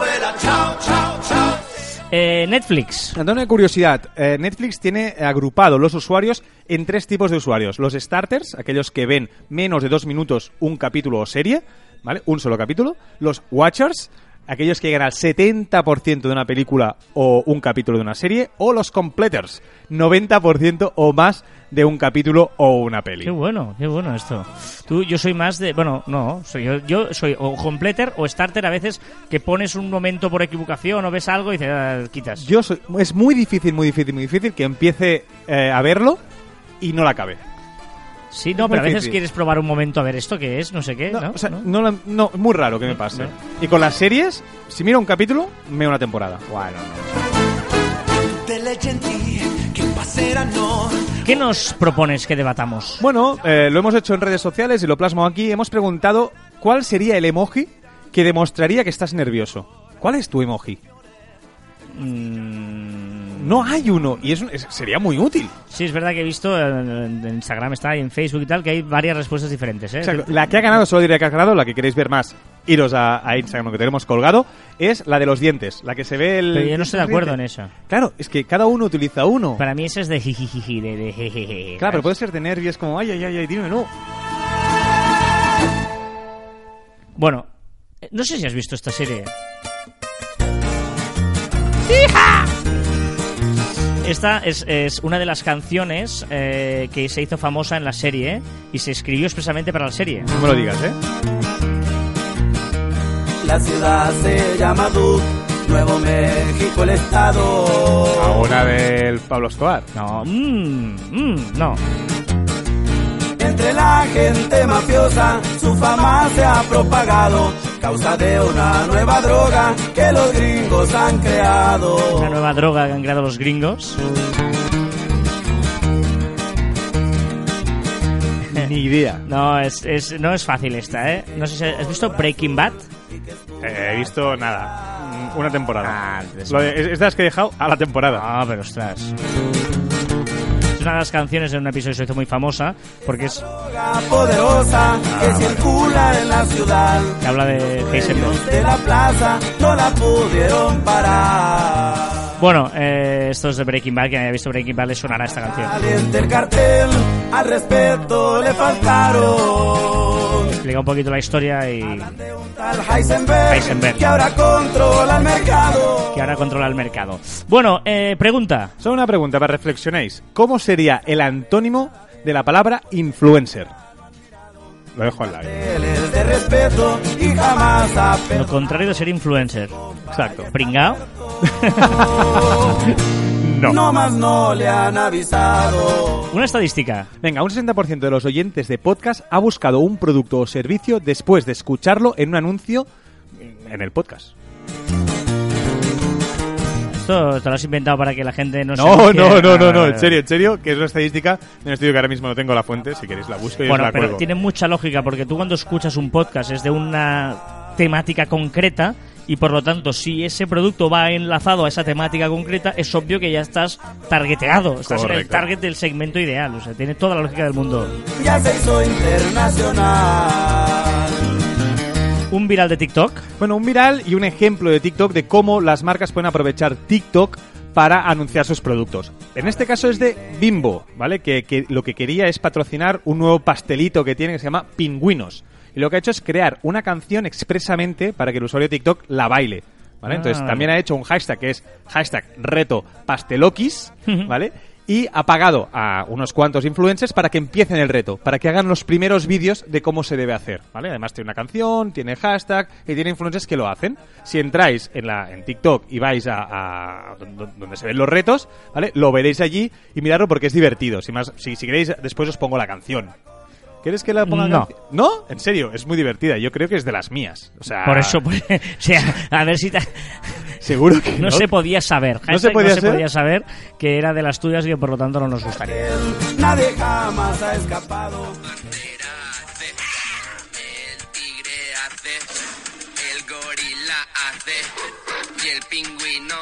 Eh, Netflix. Una curiosidad, eh, Netflix tiene agrupado los usuarios en tres tipos de usuarios. Los starters, aquellos que ven menos de dos minutos un capítulo o serie, ¿vale? Un solo capítulo. Los watchers, aquellos que llegan al 70% de una película o un capítulo de una serie. O los completers, 90% o más de un capítulo o una peli. Qué bueno, qué bueno esto. Tú, yo soy más de, bueno, no, soy yo, yo soy o completer o starter a veces que pones un momento por equivocación o ves algo y dices, ah, quitas. Yo soy, es muy difícil, muy difícil, muy difícil que empiece eh, a verlo y no la acabe. Sí, no, pero a veces quieres probar un momento a ver esto que es, no sé qué, No, ¿no? o sea, ¿No? no, no, muy raro que me pase. No. Y con las series, si miro un capítulo, veo una temporada. Bueno. ¿Qué nos propones que debatamos? Bueno, eh, lo hemos hecho en redes sociales y lo plasmo aquí. Hemos preguntado cuál sería el emoji que demostraría que estás nervioso. ¿Cuál es tu emoji? Mm, No hay uno y es, sería muy útil. Sí, es verdad que he visto en, en Instagram está y en Facebook y tal que hay varias respuestas diferentes, ¿eh? La que ha ganado, solo diré que ha ganado, la que queréis ver más, iros a, a Instagram, que tenemos colgado, es la de los dientes, la que se ve el... Pero yo no estoy de acuerdo en eso. Claro, es que cada uno utiliza uno. Para mí ese es de jijijiji, de, de jejeje. Claro, pero puede ser de nervios como, ay, ay, ay, ay, dime, no. Bueno, eh, no sé si has visto esta serie. Esta es, es una de las canciones eh, que se hizo famosa en la serie y se escribió expresamente para la serie. No me lo digas, ¿eh? La ciudad se llama Duke, Nuevo México el estado. Ahora del Pablo Escobar. No, mm, mm, no. Entre la gente mafiosa, su fama se ha propagado. Causa de una nueva droga que los gringos han creado. Una nueva droga que han creado los gringos. Ni idea. No, es, es- no es fácil esta, ¿eh? No sé si has visto Breaking Bad. Eh, he visto nada. Mm, Una temporada. Ah, es es de las que he dejado a la temporada. Ah, pero ostras. Es una de las canciones en un episodio se hizo muy famosa porque es poderosa que circula en la ciudad. que habla de Heisenberg. De la plaza no la pudieron parar. Bueno, eh, esto es de Breaking Bad. Quien haya visto Breaking Bad le sonará esta canción. Valiente el cartel, al respeto le faltaron. Explica un poquito la historia y Heisenberg, Heisenberg. que ahora controla el mercado. que ahora controla el mercado. Bueno, eh, pregunta. Solo una pregunta para reflexionéis. ¿Cómo sería el antónimo de la palabra influencer? Lo dejo al aire. Él es de respeto y jamás ha Lo contrario de ser influencer. Exacto. Pringao. No. No más no le han avisado. Una estadística. Venga, un 60% de los oyentes de podcast ha buscado un producto o servicio después de escucharlo en un anuncio en el podcast. Esto te lo has inventado para que la gente no se No, anuncie. no, no, no, no, en serio, en serio, que es una estadística de un estudio que ahora mismo no tengo la fuente, si queréis la busco y os Bueno, la pero cuelgo. tiene mucha lógica porque tú cuando escuchas un podcast es de una temática concreta y por lo tanto si ese producto va enlazado a esa temática concreta es obvio que ya estás targeteado, estás en el target del segmento ideal, o sea, tiene toda la lógica del mundo. Ya se hizo internacional. Un viral de TikTok. Bueno, un viral y un ejemplo de TikTok de cómo las marcas pueden aprovechar TikTok para anunciar sus productos. En este caso es de Bimbo, ¿vale? Que, que lo que quería es patrocinar un nuevo pastelito que tiene que se llama Pingüinos. Y lo que ha hecho es crear una canción expresamente para que el usuario de TikTok la baile. ¿Vale? Ah. Entonces también ha hecho un hashtag que es hashtag reto pastelokis, ¿vale? Y ha pagado a unos cuantos influencers para que empiecen el reto, para que hagan los primeros vídeos de cómo se debe hacer, ¿vale? Además tiene una canción, tiene hashtag y tiene influencers que lo hacen. Si entráis en, la, en TikTok y vais a, a don- donde se ven los retos, ¿vale? Lo veréis allí y miradlo porque es divertido. Si, más, si, si queréis, después os pongo la canción. ¿Quieres que la ponga? No. ¿No? En serio, es muy divertida. Yo creo que es de las mías. O sea, Por eso, pues, o sea, a ver si te- seguro que no, se podía saber. ¿No se podía saber que era de las tuyas y que por lo tanto no nos gustaría. Nadie jamás ha escapado. El tigre hace, el gorila hace y el pingüino.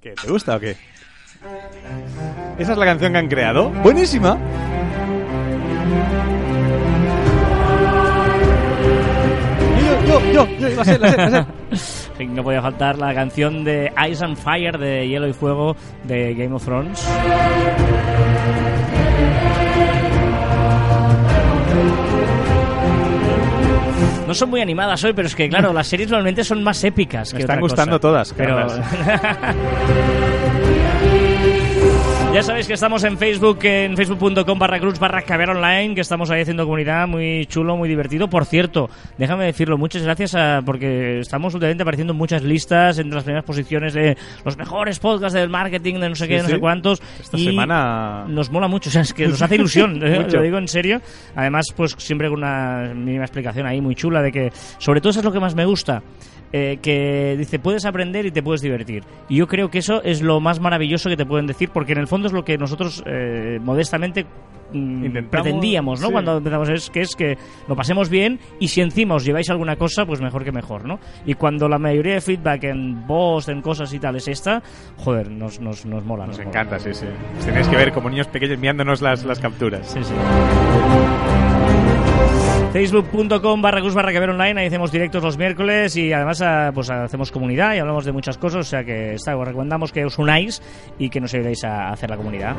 ¿Qué, ¿Te gusta o qué? Esa es la canción que han creado. Buenísima. Yo, yo, yo, yo, la sé, la sé, la sé. Sí, No podía faltar la canción de Ice and Fire de Hielo y Fuego de Game of Thrones. No son muy animadas hoy, pero es que, claro, las series normalmente son más épicas. Me que están otra gustando cosa. todas, Pero... Ya sabéis que estamos en Facebook, en facebook.com barra cruz barra caber online, que estamos ahí haciendo comunidad, muy chulo, muy divertido. Por cierto, déjame decirlo, muchas gracias a, porque estamos últimamente apareciendo en muchas listas, entre las primeras posiciones de los mejores podcasts del marketing, de no sé Sí, qué, de no sí. sé cuántos. Esta y semana- Nos mola mucho, o sea, es que nos hace ilusión, eh, lo digo en serio. Además, pues siempre con una mínima explicación ahí muy chula de que, sobre todo eso es lo que más me gusta. Eh, que dice puedes aprender y te puedes divertir y yo creo que eso es lo más maravilloso que te pueden decir porque en el fondo es lo que nosotros eh, modestamente mm, pretendíamos no sí. cuando empezamos es que es que lo pasemos bien y si encima os lleváis alguna cosa pues mejor que mejor no y cuando la mayoría de feedback en post en cosas y tal es esta joder nos, nos, nos mola Nos mola. encanta, sí, sí. Os Tenéis que ver como niños pequeños enviándonos las, las capturas. Sí, sí. Facebook.com barra Gus barra que ver online, ahí hacemos directos los miércoles y además ah, pues hacemos comunidad y hablamos de muchas cosas, o sea que está, os recomendamos que os unáis y que nos ayudéis a hacer la comunidad.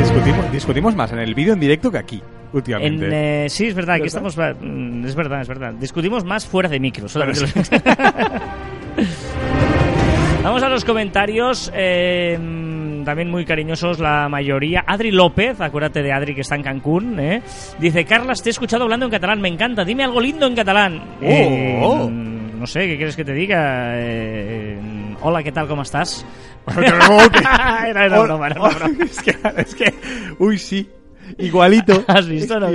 Discutimos, discutimos más en el vídeo en directo que aquí, En, últimamente. eh, sí, es verdad, que ¿Verdad? estamos... mm, Es verdad, es verdad. Discutimos más fuera de micro. solamente Vamos a los comentarios. eh, también muy cariñosos la mayoría. Adri López, acuérdate de Adri que está en Cancún, ¿eh? dice: Carlas, te he escuchado hablando en catalán, me encanta, dime algo lindo en catalán. Eh, oh. no sé, ¿qué quieres que te diga? Eh, hola, ¿qué tal? ¿Cómo estás? era, era broma, era broma. es, que, es que, uy, sí. Igualito. ¿Has visto, no?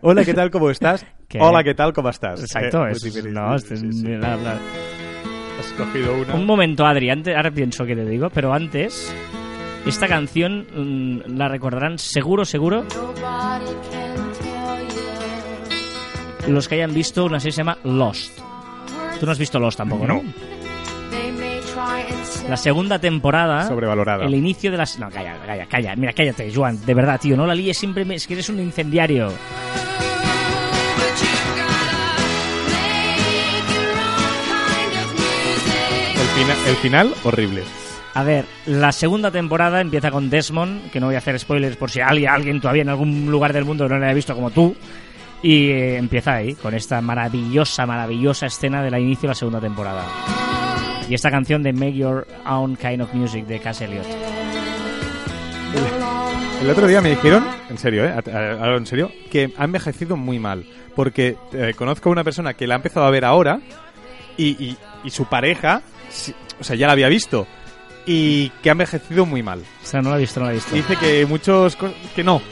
Hola, ¿qué tal? ¿Cómo estás? ¿Qué? Hola, ¿qué tal? ¿Cómo estás? Exacto, Eh, es, sí, no, este- sí, sí. la- la- cogido una. Un momento, Adri, antes, ahora pienso que te digo, pero antes, esta canción mm, la recordarán seguro, seguro, los que hayan visto una serie que se llama Lost. Tú no has visto Lost tampoco, ¿no? Sell La segunda temporada. Sobrevalorada. El inicio de las. No, calla, calla, calla. Mira, cállate, Joan. De verdad, tío. No la líes siempre. me- Es que eres un incendiario. Fina- el final, horrible. A ver, la segunda temporada empieza con Desmond, que no voy a hacer spoilers por si alguien, alguien todavía en algún lugar del mundo no la haya visto como tú. Y eh, empieza ahí, con esta maravillosa, maravillosa escena del inicio de la segunda temporada. Y esta canción de Make Your Own Kind of Music de Cass Elliot. El otro día me dijeron, en serio, ¿eh? A- a- Ahora en serio, que ha envejecido muy mal. Porque eh, conozco a una persona que la ha empezado a ver ahora y, y- y su pareja, o sea, ya la había visto. Y que ha envejecido muy mal. O sea, no la he visto, no la he visto. Dice que muchos... co- que no.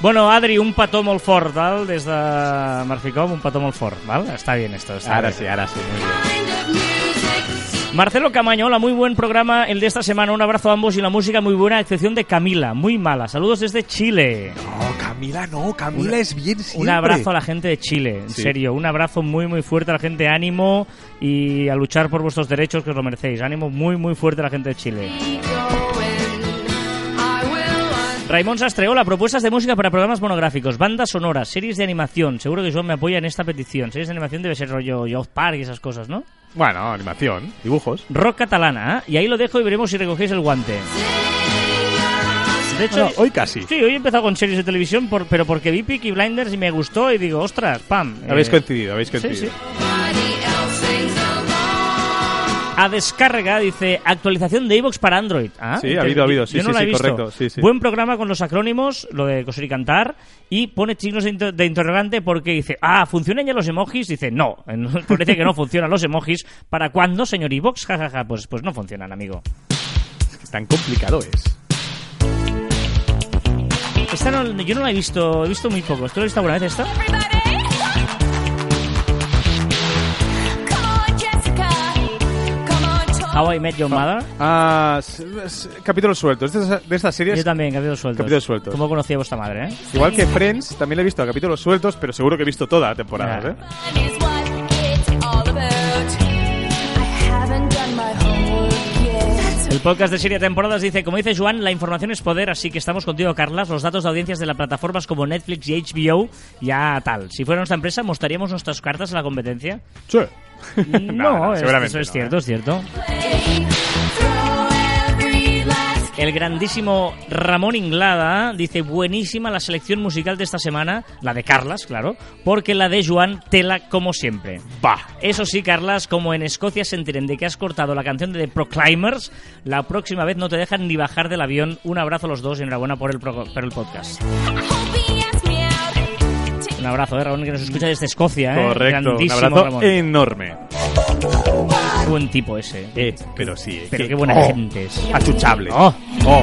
Bueno, Adri, un petó molt fort, val? Des de Marficom, un petó molt fort, val? Està bien esto. Está Ahora bien. sí, ahora sí, muy bien. Marcelo Camaño, hola, muy buen programa el de esta semana. Un abrazo a ambos y la música muy buena, a excepción de Camila, muy mala. Saludos desde Chile. No, Camila no, Camila es bien siempre. Un abrazo a la gente de Chile, en Sí. serio. Un abrazo muy, muy fuerte a la gente. Ánimo y a luchar por vuestros derechos que os lo merecéis. Ánimo muy, muy fuerte a la gente de Chile. Raimón Sastre, hola, propuestas de música para programas monográficos, bandas sonoras, series de animación. Seguro que Joan me apoya en esta petición. Series de animación debe ser rollo Youth Park y esas cosas, ¿no? Bueno, animación, dibujos. Rock catalana, ¿eh? Y ahí lo dejo y veremos si recogéis el guante. De hecho, Bueno, hoy casi. sí, hoy he empezado con series de televisión, por- pero porque vi Peaky Blinders y me gustó y digo, ostras, pam. Habéis eh, coincidido, habéis Sí, coincidido. sí. A descarga dice actualización de iVoox para Android. Ah, Sí, ha habido, ha habido. Sí, yo no sí, la he sí, visto. correcto. Sí, sí. Buen programa con los acrónimos, lo de coser y cantar, y pone signos de, inter- de interrogante porque dice, ah, ¿funcionan ya los emojis? Dice, no, parece que no funcionan los emojis. ¿Para cuándo, señor iVoox? Ja, ja, ja, pues, pues no funcionan, amigo. Tan complicado es. Esta no- yo no la he visto, he visto muy poco. ¿Tú la has visto alguna vez esta? How I Met Your Mother. Ah, capítulos sueltos. De estas, series, Yo también, capítulos sueltos. Capítulos sueltos. ¿Cómo conocía vuestra madre, eh? igual que Friends, también le he visto a capítulos sueltos, pero seguro que he visto toda la temporada. ¿eh? El podcast de Serie Temporadas dice, como dice Joan, la información es poder, así que estamos contigo, Carlas. Los datos de audiencias de las plataformas como Netflix y HBO, ya tal. Si fuera nuestra empresa, ¿mostraríamos nuestras cartas a la competencia? Sí. No, es- seguramente eso es no, cierto, ¿eh? es cierto. El grandísimo Ramón Inglada dice, buenísima la selección musical de esta semana, la de Carlas, claro, porque la de Joan tela como siempre. Va. Eso sí, Carlas, como en Escocia se enteren de que has cortado la canción de The Proclaimers, la próxima vez no te dejan ni bajar del avión. Un abrazo a los dos y enhorabuena por el, pro- por el podcast. Un abrazo, eh, Ramón, que nos escucha desde Escocia. Eh. Correcto. Un Grandísimo abrazo Ramón. enorme. Buen tipo ese. Eh, pero sí. eh, Pero qué buena oh, gente es. Achuchable. Oh. Oh.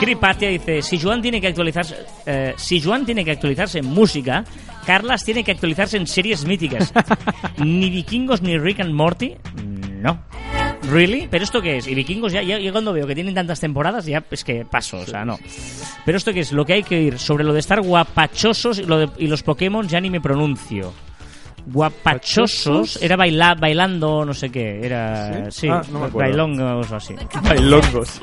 Kripatia dice, si Joan tiene que actualizarse, eh, si Joan tiene que actualizarse en música, Carlas tiene que actualizarse en series míticas. ni vikingos ni Rick and Morty, no. ¿Really? ¿Pero esto qué es? Y vikingos ya, ya, ya cuando veo que tienen tantas temporadas ya es que paso, o sea, no. ¿Pero esto qué es? Lo que hay que ir sobre lo de estar guapachosos y, lo de- y los Pokémon ya ni me pronuncio. Guapachosos era bailar, bailando, no sé qué, era... ¿Sí? Sí, Ah, no me acuerdo. bailongos o así. Bailongos.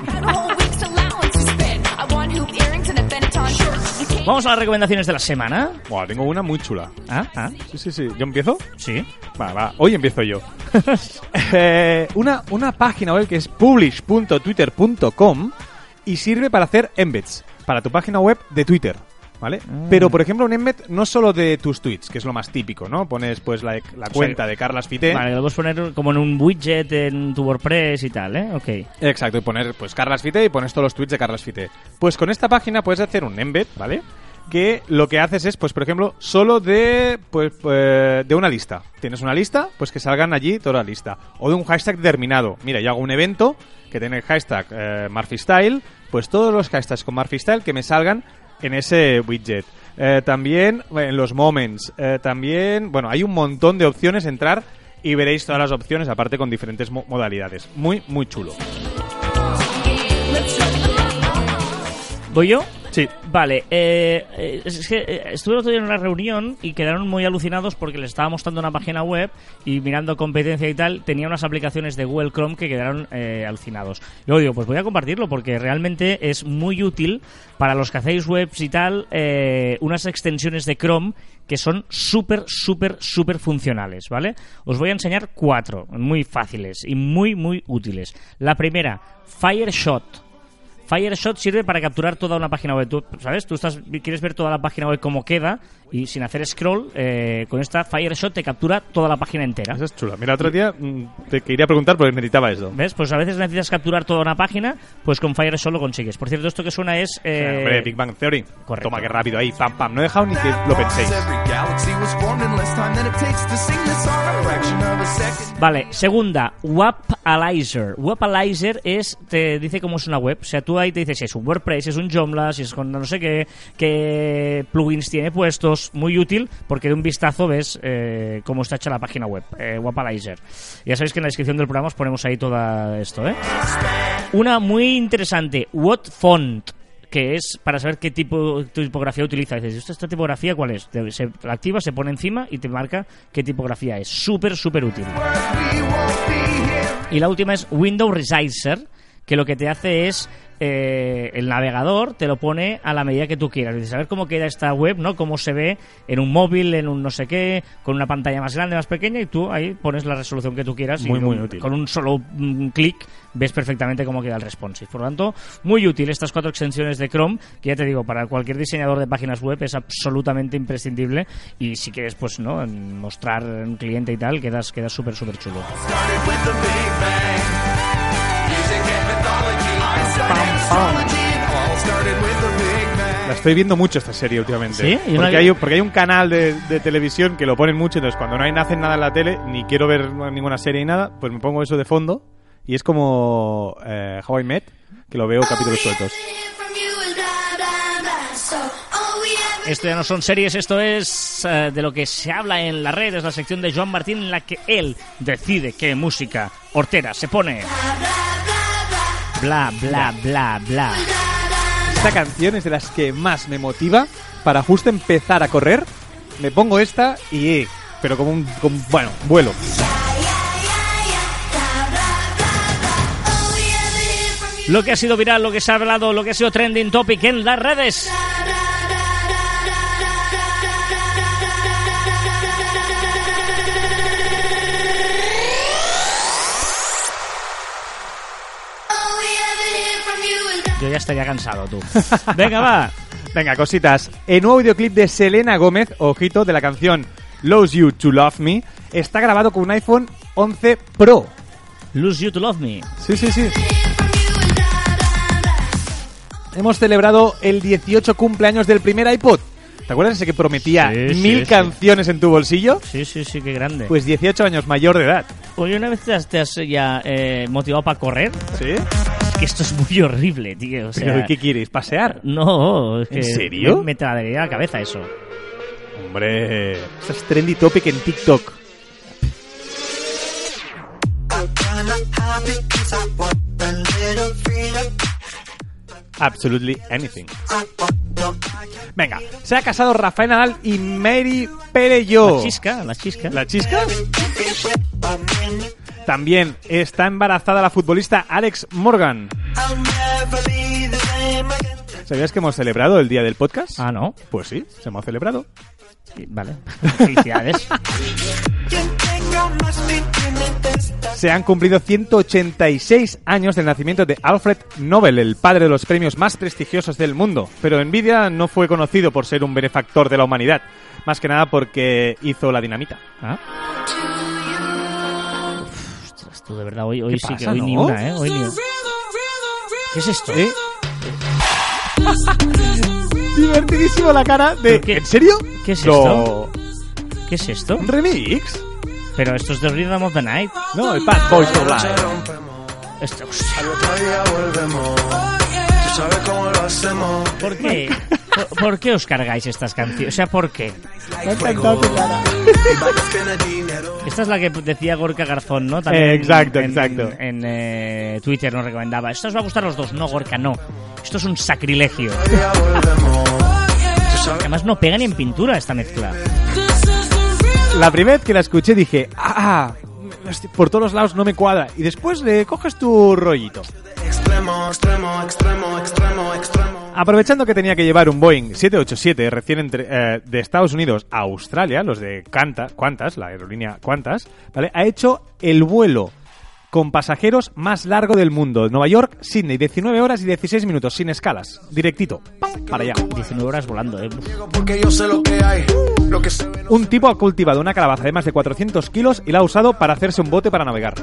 Vamos a las recomendaciones de la semana. Buah, tengo una muy chula. Ah, ah, Sí, sí, sí. ¿Yo empiezo? sí. Va, va. Hoy empiezo yo. Eh, una, una página web que es publish.twitter.com y sirve para hacer embeds para tu página web de Twitter. ¿Vale? Pero, por ejemplo, un embed no solo de tus tweets, que es lo más típico, ¿no? Pones pues la, la cuenta de Carlas Fité. Vale, lo puedes poner como en un widget en tu WordPress y tal, ¿eh? Ok. Exacto, y poner pues Carlas Fité y pones todos los tweets de Carlas Fité. Pues con esta página puedes hacer un embed, ¿vale? Que lo que haces es, pues por ejemplo, solo de pues eh, de una lista. Tienes una lista, pues que salgan allí toda la lista. O de un hashtag determinado. Mira, yo hago un evento que tiene el hashtag eh, Murphy Style, pues todos los hashtags con Murphy Style que me salgan en ese widget. Eh, también en los moments. eh, también, bueno, hay un montón de opciones. Entrar y veréis todas las opciones, aparte con diferentes mo- modalidades. Muy, muy chulo. ¿Voy yo? Sí. Vale, eh, eh, es que eh, estuve otro día en una reunión y quedaron muy alucinados porque les estaba mostrando una página web y mirando competencia y tal, tenía unas aplicaciones de Google Chrome que quedaron eh, alucinados. Luego digo, pues voy a compartirlo porque realmente es muy útil para los que hacéis webs y tal, eh, unas extensiones de Chrome que son súper, súper, súper funcionales, ¿vale? Os voy a enseñar cuatro, muy fáciles y muy, muy útiles. La primera, Fireshot. Fireshot sirve para capturar toda una página web. Tú, ¿sabes? Tú estás, quieres ver toda la página web cómo queda y sin hacer scroll, eh, con esta Fireshot te captura toda la página entera. Esa es chula. Mira, otro día mm, te quería preguntar porque necesitaba eso. ¿Ves? Pues a veces necesitas capturar toda una página, pues con Fireshot lo consigues. Por cierto, esto que suena es... eh, Hombre, Big Bang Theory. correcto. Toma, qué rápido ahí. Pam, pam. No he dejado ni que lo penséis. Vale, segunda, Wapalizer. Wapalizer es, te dice cómo es una web. O sea, tú ahí te dices si es un WordPress, si es un Joomla, si es con no sé qué, qué plugins tiene puestos. Muy útil porque de un vistazo ves eh, cómo está hecha la página web. Eh, Wapalizer. Ya sabéis que en la descripción del programa os ponemos ahí todo esto, ¿eh? Una muy interesante, What Font que es para saber qué tipo tipografía utiliza. Dices, ¿esta, tipografía cuál es? Se la activa, se pone encima y te marca qué tipografía es. Súper, súper útil. Y la última es Window Resizer, que lo que te hace es eh, el navegador te lo pone a la medida que tú quieras. Dices, a ver cómo queda esta web, ¿no? Cómo se ve en un móvil, en un no sé qué, con una pantalla más grande, más pequeña, y tú ahí pones la resolución que tú quieras. Muy, y muy un- útil. Con un solo mm, clic ves perfectamente cómo queda el responsive. Por lo tanto, muy útil estas cuatro extensiones de Chrome, que ya te digo, para cualquier diseñador de páginas web es absolutamente imprescindible. Y si quieres, pues, ¿no? Mostrar un cliente y tal, quedas, quedas súper, súper chulo. La estoy viendo mucho esta serie últimamente. ¿Sí? Yo no Porque, la- hay, porque hay un canal de, de televisión que lo ponen mucho, entonces cuando no hay hacen nada en la tele, ni quiero ver ninguna serie ni nada, pues me pongo eso de fondo y es como eh, How I Met, que lo veo capítulos sueltos. Esto ya no son series, esto es eh, de lo que se habla en la red, es la sección de Joan Martín en la que él decide qué música hortera se pone. Bla, bla, bla, bla. Esta canción es de las que más me motiva para justo empezar a correr. Me pongo esta y... pero como un... como- bueno, vuelo. Lo que ha sido viral, lo que se ha hablado, lo que ha sido trending topic en las redes. Yo ya estaría cansado, tú. Venga, va. Venga, cositas. El nuevo videoclip de Selena Gómez, ojito, de la canción Lose You to Love Me, está grabado con un iPhone 11 Pro. Lose You to Love Me. Sí, sí, sí. Hemos celebrado el 18 cumpleaños del primer iPod. ¿Te acuerdas ese que prometía Sí, sí, mil sí. canciones en tu bolsillo? Sí, sí, sí, qué grande. Pues 18 años mayor de edad. Oye, una vez te has, te has ya eh, motivado para correr, ¿Sí? Que esto es muy horrible, tío. O sea, ¿Pero qué quieres? ¿Pasear? No, es que ¿En serio? Me, me traería a la cabeza eso. Hombre, eso es trendy topic en TikTok. Absolutely anything. Venga, se ha casado Rafael Nadal y Mary Perello. La chisca, la chisca. ¿La chisca? También está embarazada la futbolista Alex Morgan. ¿Sabías que hemos celebrado el día del podcast? Ah, no. Pues sí, se hemos celebrado. Sí, Vale. Felicidades. Se han cumplido 186 años del nacimiento de Alfred Nobel, el padre de los premios más prestigiosos del mundo. Pero Nvidia no fue conocido por ser un benefactor de la humanidad, más que nada porque hizo la dinamita. ¿Ah? Tú de verdad, hoy, hoy ¿Qué sí que pasa, hoy ni no? una, ¿eh? Hoy ni una. ¿Qué es esto? ¿Eh? Divertidísimo la cara de... ¿Pero qué? ¿En serio? ¿Qué es Lo- ¿Qué es esto? ¿Un remix? Pero esto es The Rhythm of the Night. No, el Bad Boys for Life. Esto, ¿Por qué? ¿Por, por qué os cargáis estas canciones? O sea, ¿por qué? Me ha encantado tu cara. Esta es la que decía Gorka Garzón, ¿no? También Eh, exacto, en, exacto. En, eh, Twitter nos recomendaba. Esto os va a gustar a los dos. No, Gorka, no. Esto es un sacrilegio. Además no pega ni en pintura esta mezcla. La primera vez que la escuché dije, ah, hostia, por todos los lados no me cuadra. Y después le coges tu rollito. Aprovechando que tenía que llevar un Boeing 787 recién entre- eh, de Estados Unidos a Australia, los de Qanta- Qantas, la aerolínea Qantas, ¿vale? Ha hecho el vuelo con pasajeros más largo del mundo. Nueva York, Sydney, 19 horas y 16 minutos, sin escalas. Directito. ¡Pam! Para allá. 19 horas volando, ¿eh? Porque yo sé lo que hay, lo que se ve no Un tipo ha cultivado una calabaza de más de 400 kilos y la ha usado para hacerse un bote para navegar.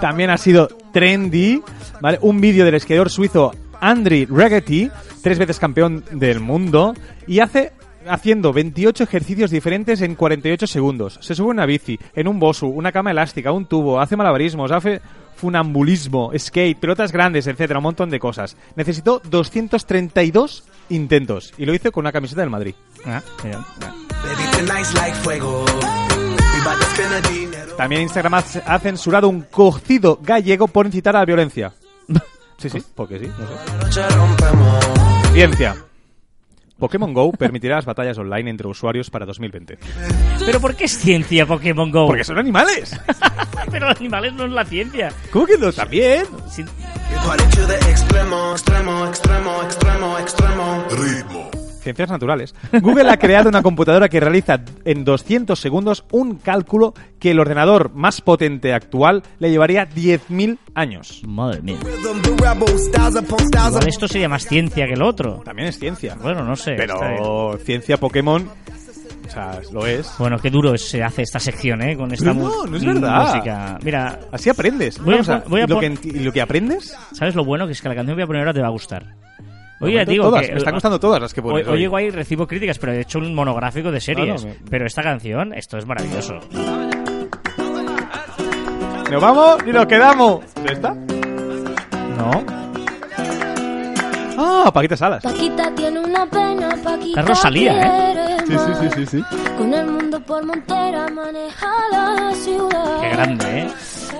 También ha sido trendy, ¿vale? Un vídeo del esquiador suizo Andri Regetti, tres veces campeón del mundo, y hace haciendo 28 ejercicios diferentes en 48 segundos. Se sube en una bici, en un bosu, una cama elástica, un tubo, hace malabarismos, hace funambulismo, skate, pelotas grandes, etcétera, un montón de cosas. Necesitó 232 intentos y lo hizo con una camiseta del Madrid. Ah, mira. También Instagram ha censurado un cocido gallego por incitar a la violencia. Sí, sí, porque sí, no sé. Ciencia. Pokémon Go permitirá las batallas online entre usuarios para 2020. ¿Pero por qué es ciencia Pokémon Go? Porque son animales. Pero los animales no es la ciencia. ¿Cómo que no? También. Sin- You Ciencias naturales. Google ha creado una computadora que realiza en 200 segundos un cálculo que el ordenador más potente actual le llevaría 10.000 años. Madre mía. Igual esto sería más ciencia que el otro. También es ciencia. Bueno, no sé. Pero ciencia Pokémon, o sea, lo es. Bueno, qué duro se hace esta sección, ¿eh? Con esta no, no es verdad. música. Mira, Así aprendes. Voy a voy a lo, que, lo que aprendes... ¿sabes lo bueno? Que es que la canción que voy a poner ahora te va a gustar. Oye, momento digo todas, que... me están gustando todas las que pones hoy hoy. llego ahí y recibo críticas, pero he hecho un monográfico de series. Claro, Pero esta canción, esto es maravilloso. Nos vamos y nos quedamos. ¿Esta? ¿No? Ah, Paquita Salas. Paquita tiene una pena, Paquita Es Rosalía, ¿eh? Sí, sí, sí, sí, sí. Con el mundo por montera maneja la ciudad. Qué grande, ¿eh?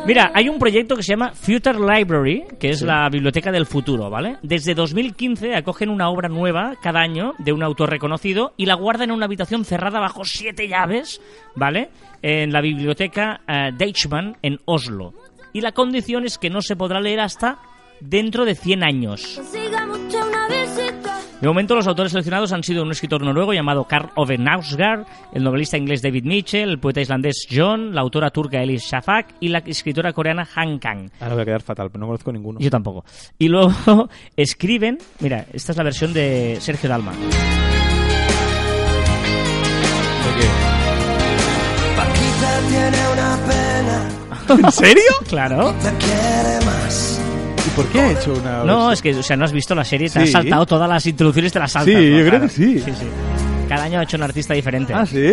Mira, hay un proyecto que se llama Future Library, que es la biblioteca del futuro, ¿vale? Desde 2015 acogen una obra nueva cada año de un autor reconocido y la guardan en una habitación cerrada bajo siete llaves, ¿vale? En la biblioteca eh, Deichmann en Oslo. Y la condición es que no se podrá leer hasta dentro de 100 años. De momento, los autores seleccionados han sido un escritor noruego llamado Karl Ove Knausgaard, el novelista inglés David Mitchell, el poeta islandés John, la autora turca Elis Shafak y la escritora coreana Han Kang. Ahora voy a quedar fatal, pero no conozco ninguno. Yo tampoco. Y luego escriben, mira, esta es la versión de Sergio Dalma. Paquita tiene una pena, ¿En serio? Claro. ¿Y por qué ha hecho una No, es que, o sea, no has visto la serie, te has Sí. saltado todas las introducciones, te las saltas. Sí, ¿no? yo creo que sí. Sí, sí. Cada año ha hecho un artista diferente. ¿Ah, sí?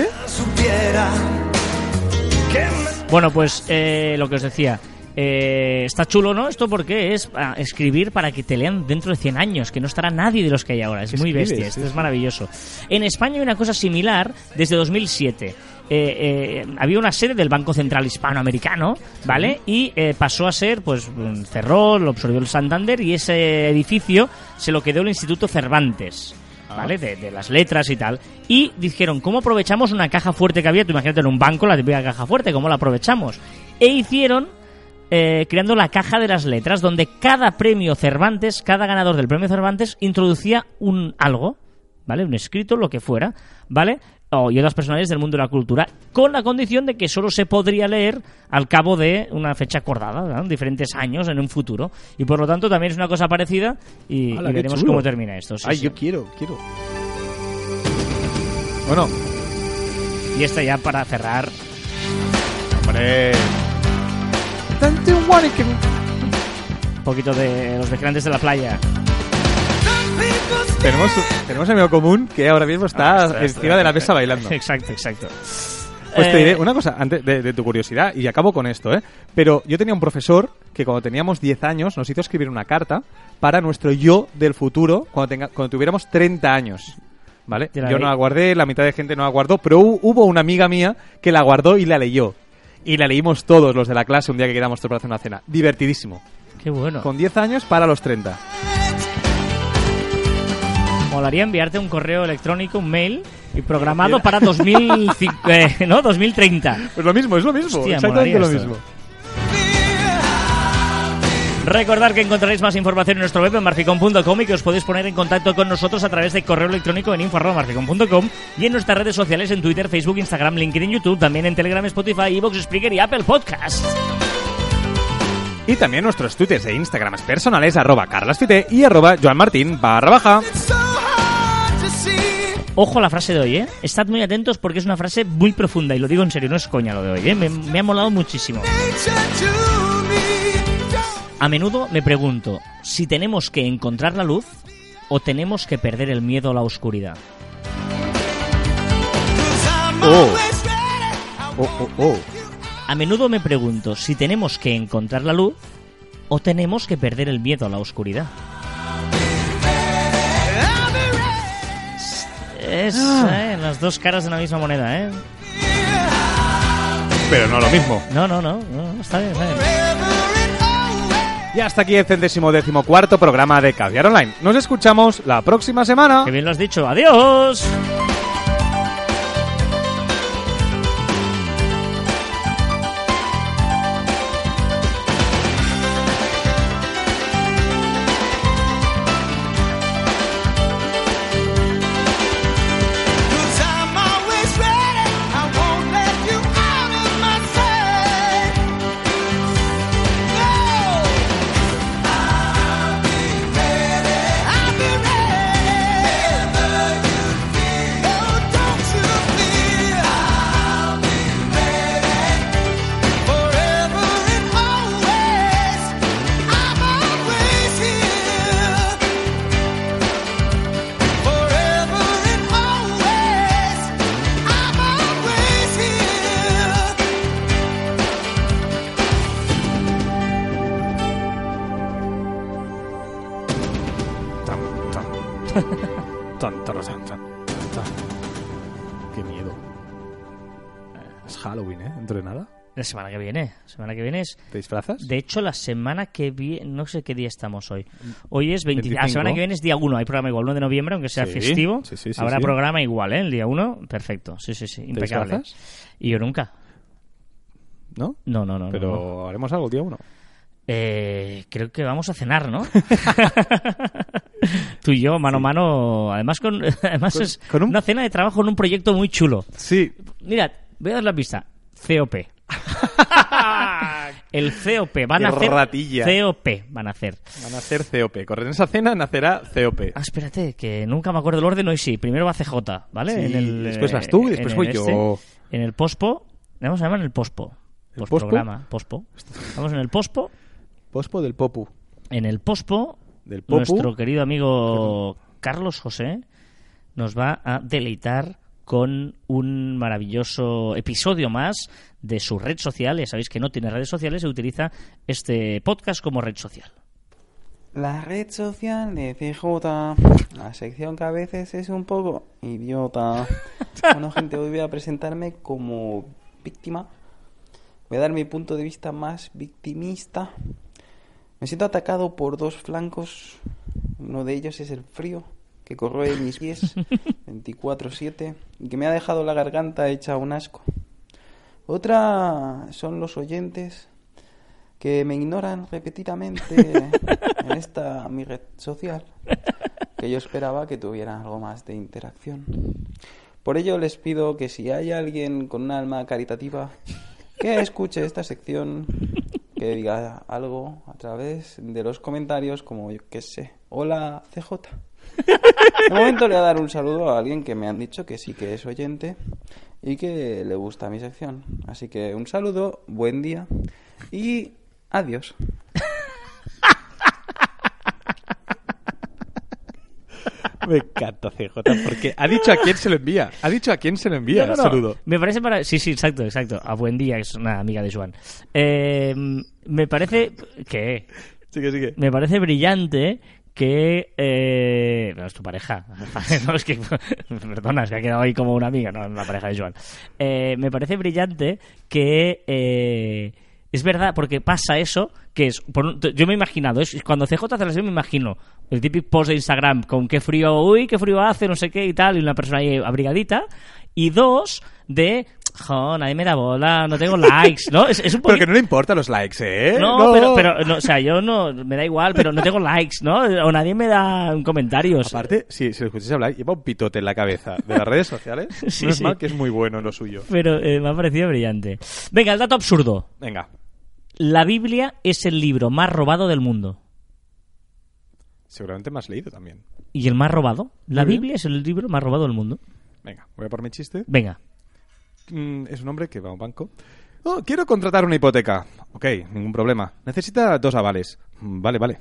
Bueno, pues eh, lo que os decía. eh, está chulo, ¿no? Esto porque es ah, escribir para que te lean dentro de 100 años, que no estará nadie de los que hay ahora. Es ¿Qué muy escribes? bestia, esto sí. es maravilloso. En España hay una cosa similar desde 2007. Eh, eh, había una sede del Banco Central Hispanoamericano, ¿vale? Y eh, pasó a ser, pues, cerró, lo absorbió el Santander y ese edificio se lo quedó el Instituto Cervantes. ¿Vale? De, de las letras y tal. Y dijeron, ¿cómo aprovechamos una caja fuerte que había? Tú imagínate en un banco la típica caja fuerte, ¿cómo la aprovechamos? E hicieron eh, creando la caja de las letras, donde cada premio Cervantes, cada ganador del premio Cervantes, introducía un algo, ¿vale? Un escrito, lo que fuera, ¿vale? O- y otras personalidades del mundo de la cultura, con la condición de que solo se podría leer al cabo de una fecha acordada, ¿no? diferentes años en un futuro. Y por lo tanto también es una cosa parecida y, y veremos cómo termina esto. sí, Ay, sí. yo quiero, quiero. Bueno, Y esta ya para cerrar, hombre. un poquito de los vigilantes de la playa. Tenemos, tenemos un amigo común que ahora mismo está, Ah, encima de la mesa bailando. Exacto, exacto. Pues te Eh, diré una cosa, antes de, de tu curiosidad, y acabo con esto, ¿eh? Pero yo tenía un profesor que cuando teníamos 10 años nos hizo escribir una carta para nuestro yo del futuro cuando, tenga, cuando tuviéramos 30 años. ¿Vale? Yo no la guardé, la mitad de gente no la guardó, pero hu- hubo una amiga mía que la guardó y la leyó. Y la leímos todos los de la clase un día que quedamos todos para hacer una cena. Divertidísimo. Qué bueno. Con 10 años para los 30. Molaría enviarte un correo electrónico, un mail, y programado para 2005, eh, ¿no? 2030. Pues lo mismo, es lo mismo. Hostia, exactamente lo esto. mismo. Recordad que encontraréis más información en nuestro web en marficom.com y que os podéis poner en contacto con nosotros a través de correo electrónico en info.marficom.com y en nuestras redes sociales en Twitter, Facebook, Instagram, LinkedIn, YouTube, también en Telegram, Spotify, Evox, Spreaker y Apple Podcasts. Y también nuestros twitters e instagrams personales, arroba carlasfite y arroba joanmartin barra baja. Ojo a la frase de hoy, ¿eh? Estad muy atentos porque es una frase muy profunda y lo digo en serio, no es coña lo de hoy, ¿eh? Me, me ha molado muchísimo. A menudo me pregunto si tenemos que encontrar la luz o tenemos que perder el miedo a la oscuridad. Oh. Oh, oh, oh. A menudo me pregunto si tenemos que encontrar la luz o tenemos que perder el miedo a la oscuridad. Es eh, las dos caras de una misma moneda, ¿eh? Pero no lo mismo. No, no, no, no, está bien, está bien. Y hasta aquí el centésimo décimo cuarto programa de Caviar Online. Nos escuchamos la próxima semana. Que bien lo has dicho. ¡Adiós! Es Halloween, ¿eh? Dentro de nada. La semana que viene. La semana que viene es. ¿Te disfrazas? De hecho, la semana que viene. No sé qué día estamos hoy. Hoy es 20. La 25. semana que viene es día 1. Hay programa igual, 1 de noviembre, aunque sea Sí, festivo. sí, sí, sí, Habrá programa igual, ¿eh? El día 1. Perfecto. Sí, sí, sí. Impecable. disfrazas? Y yo nunca. ¿No? No, no, no. Pero no. haremos algo el día uno. Eh, creo que vamos a cenar, ¿no? Tú y yo, mano a mano. Además, con, además Con- es con un- una cena de trabajo en un proyecto muy chulo. Sí. Mirad, voy a dar la pista. COP. El COP. Van a hacer ratilla. COP. Van a hacer. Van a hacer COP. Con esa cena nacerá COP. Ah, espérate, que nunca me acuerdo el orden. Hoy sí. Primero va CJ, ¿vale? Sí, después vas tú y eh, después en voy yo. En el pospo. Vamos a llamar el pospo. ¿El Pues programa, pospo. Vamos en el pospo. Pospo del Popu. En el pospo, Del Popu. nuestro querido amigo Carlos José nos va a deleitar con un maravilloso episodio más de su red social. Ya sabéis que no tiene redes sociales y utiliza este podcast como red social. La red social de CJ, la sección que a veces es un poco idiota. Bueno, gente, hoy voy a presentarme como víctima. Voy a dar mi punto de vista más victimista. Me siento atacado por dos flancos. Uno de ellos es el frío que corroe mis pies 24/7 y que me ha dejado la garganta hecha un asco. Otra son los oyentes que me ignoran repetidamente en esta mi red social, que yo esperaba que tuviera algo más de interacción. Por ello les pido que si hay alguien con un alma caritativa que escuche esta sección, que diga algo a través de los comentarios, como yo que sé, hola CJ. De momento le voy a dar un saludo a alguien que me han dicho que sí que es oyente y que le gusta mi sección. Así que un saludo, buen día y adiós. Me encanta CJ porque ha dicho a quién se lo envía. Ha dicho a quién se lo envía No, el no, no. saludo. Me parece para... Sí, sí, exacto, exacto. A buen día, es una amiga de Joan. Eh, me parece que... Sigue, sigue. Me parece brillante que... Eh... No, es tu pareja. no, es que... Perdona, es que ha quedado ahí como una amiga. No, es una pareja de Joan. Eh, me parece brillante que... eh, Es verdad, porque pasa eso, que es... yo me he imaginado, es cuando CJ hace la me imagino el típico post de Instagram con qué frío, uy, qué frío hace, no sé qué y tal, y una persona ahí abrigadita. Y dos, de Jo, nadie me da bola, no tengo likes, ¿no? Es, es un Pero poquito... que no le importan los likes, ¿eh? No, pero, pero no, o sea, yo no, me da igual, pero no tengo likes, ¿no? O nadie me da comentarios. Aparte, si, si lo escucháis hablar, lleva un pitote en la cabeza de las redes sociales. Sí, no es sí. mal que es muy bueno en lo suyo. Pero eh, me ha parecido brillante. Venga, el dato absurdo. Venga, La Biblia es el libro más robado del mundo. seguramente me has leído también. ¿Y el más robado? La. Biblia es el libro más robado del mundo. Venga, voy a por mi chiste. Venga. Mm, es un hombre que va a un banco. Oh, quiero contratar una hipoteca. Ok, ningún problema. Necesita dos avales. Mm, Vale, vale.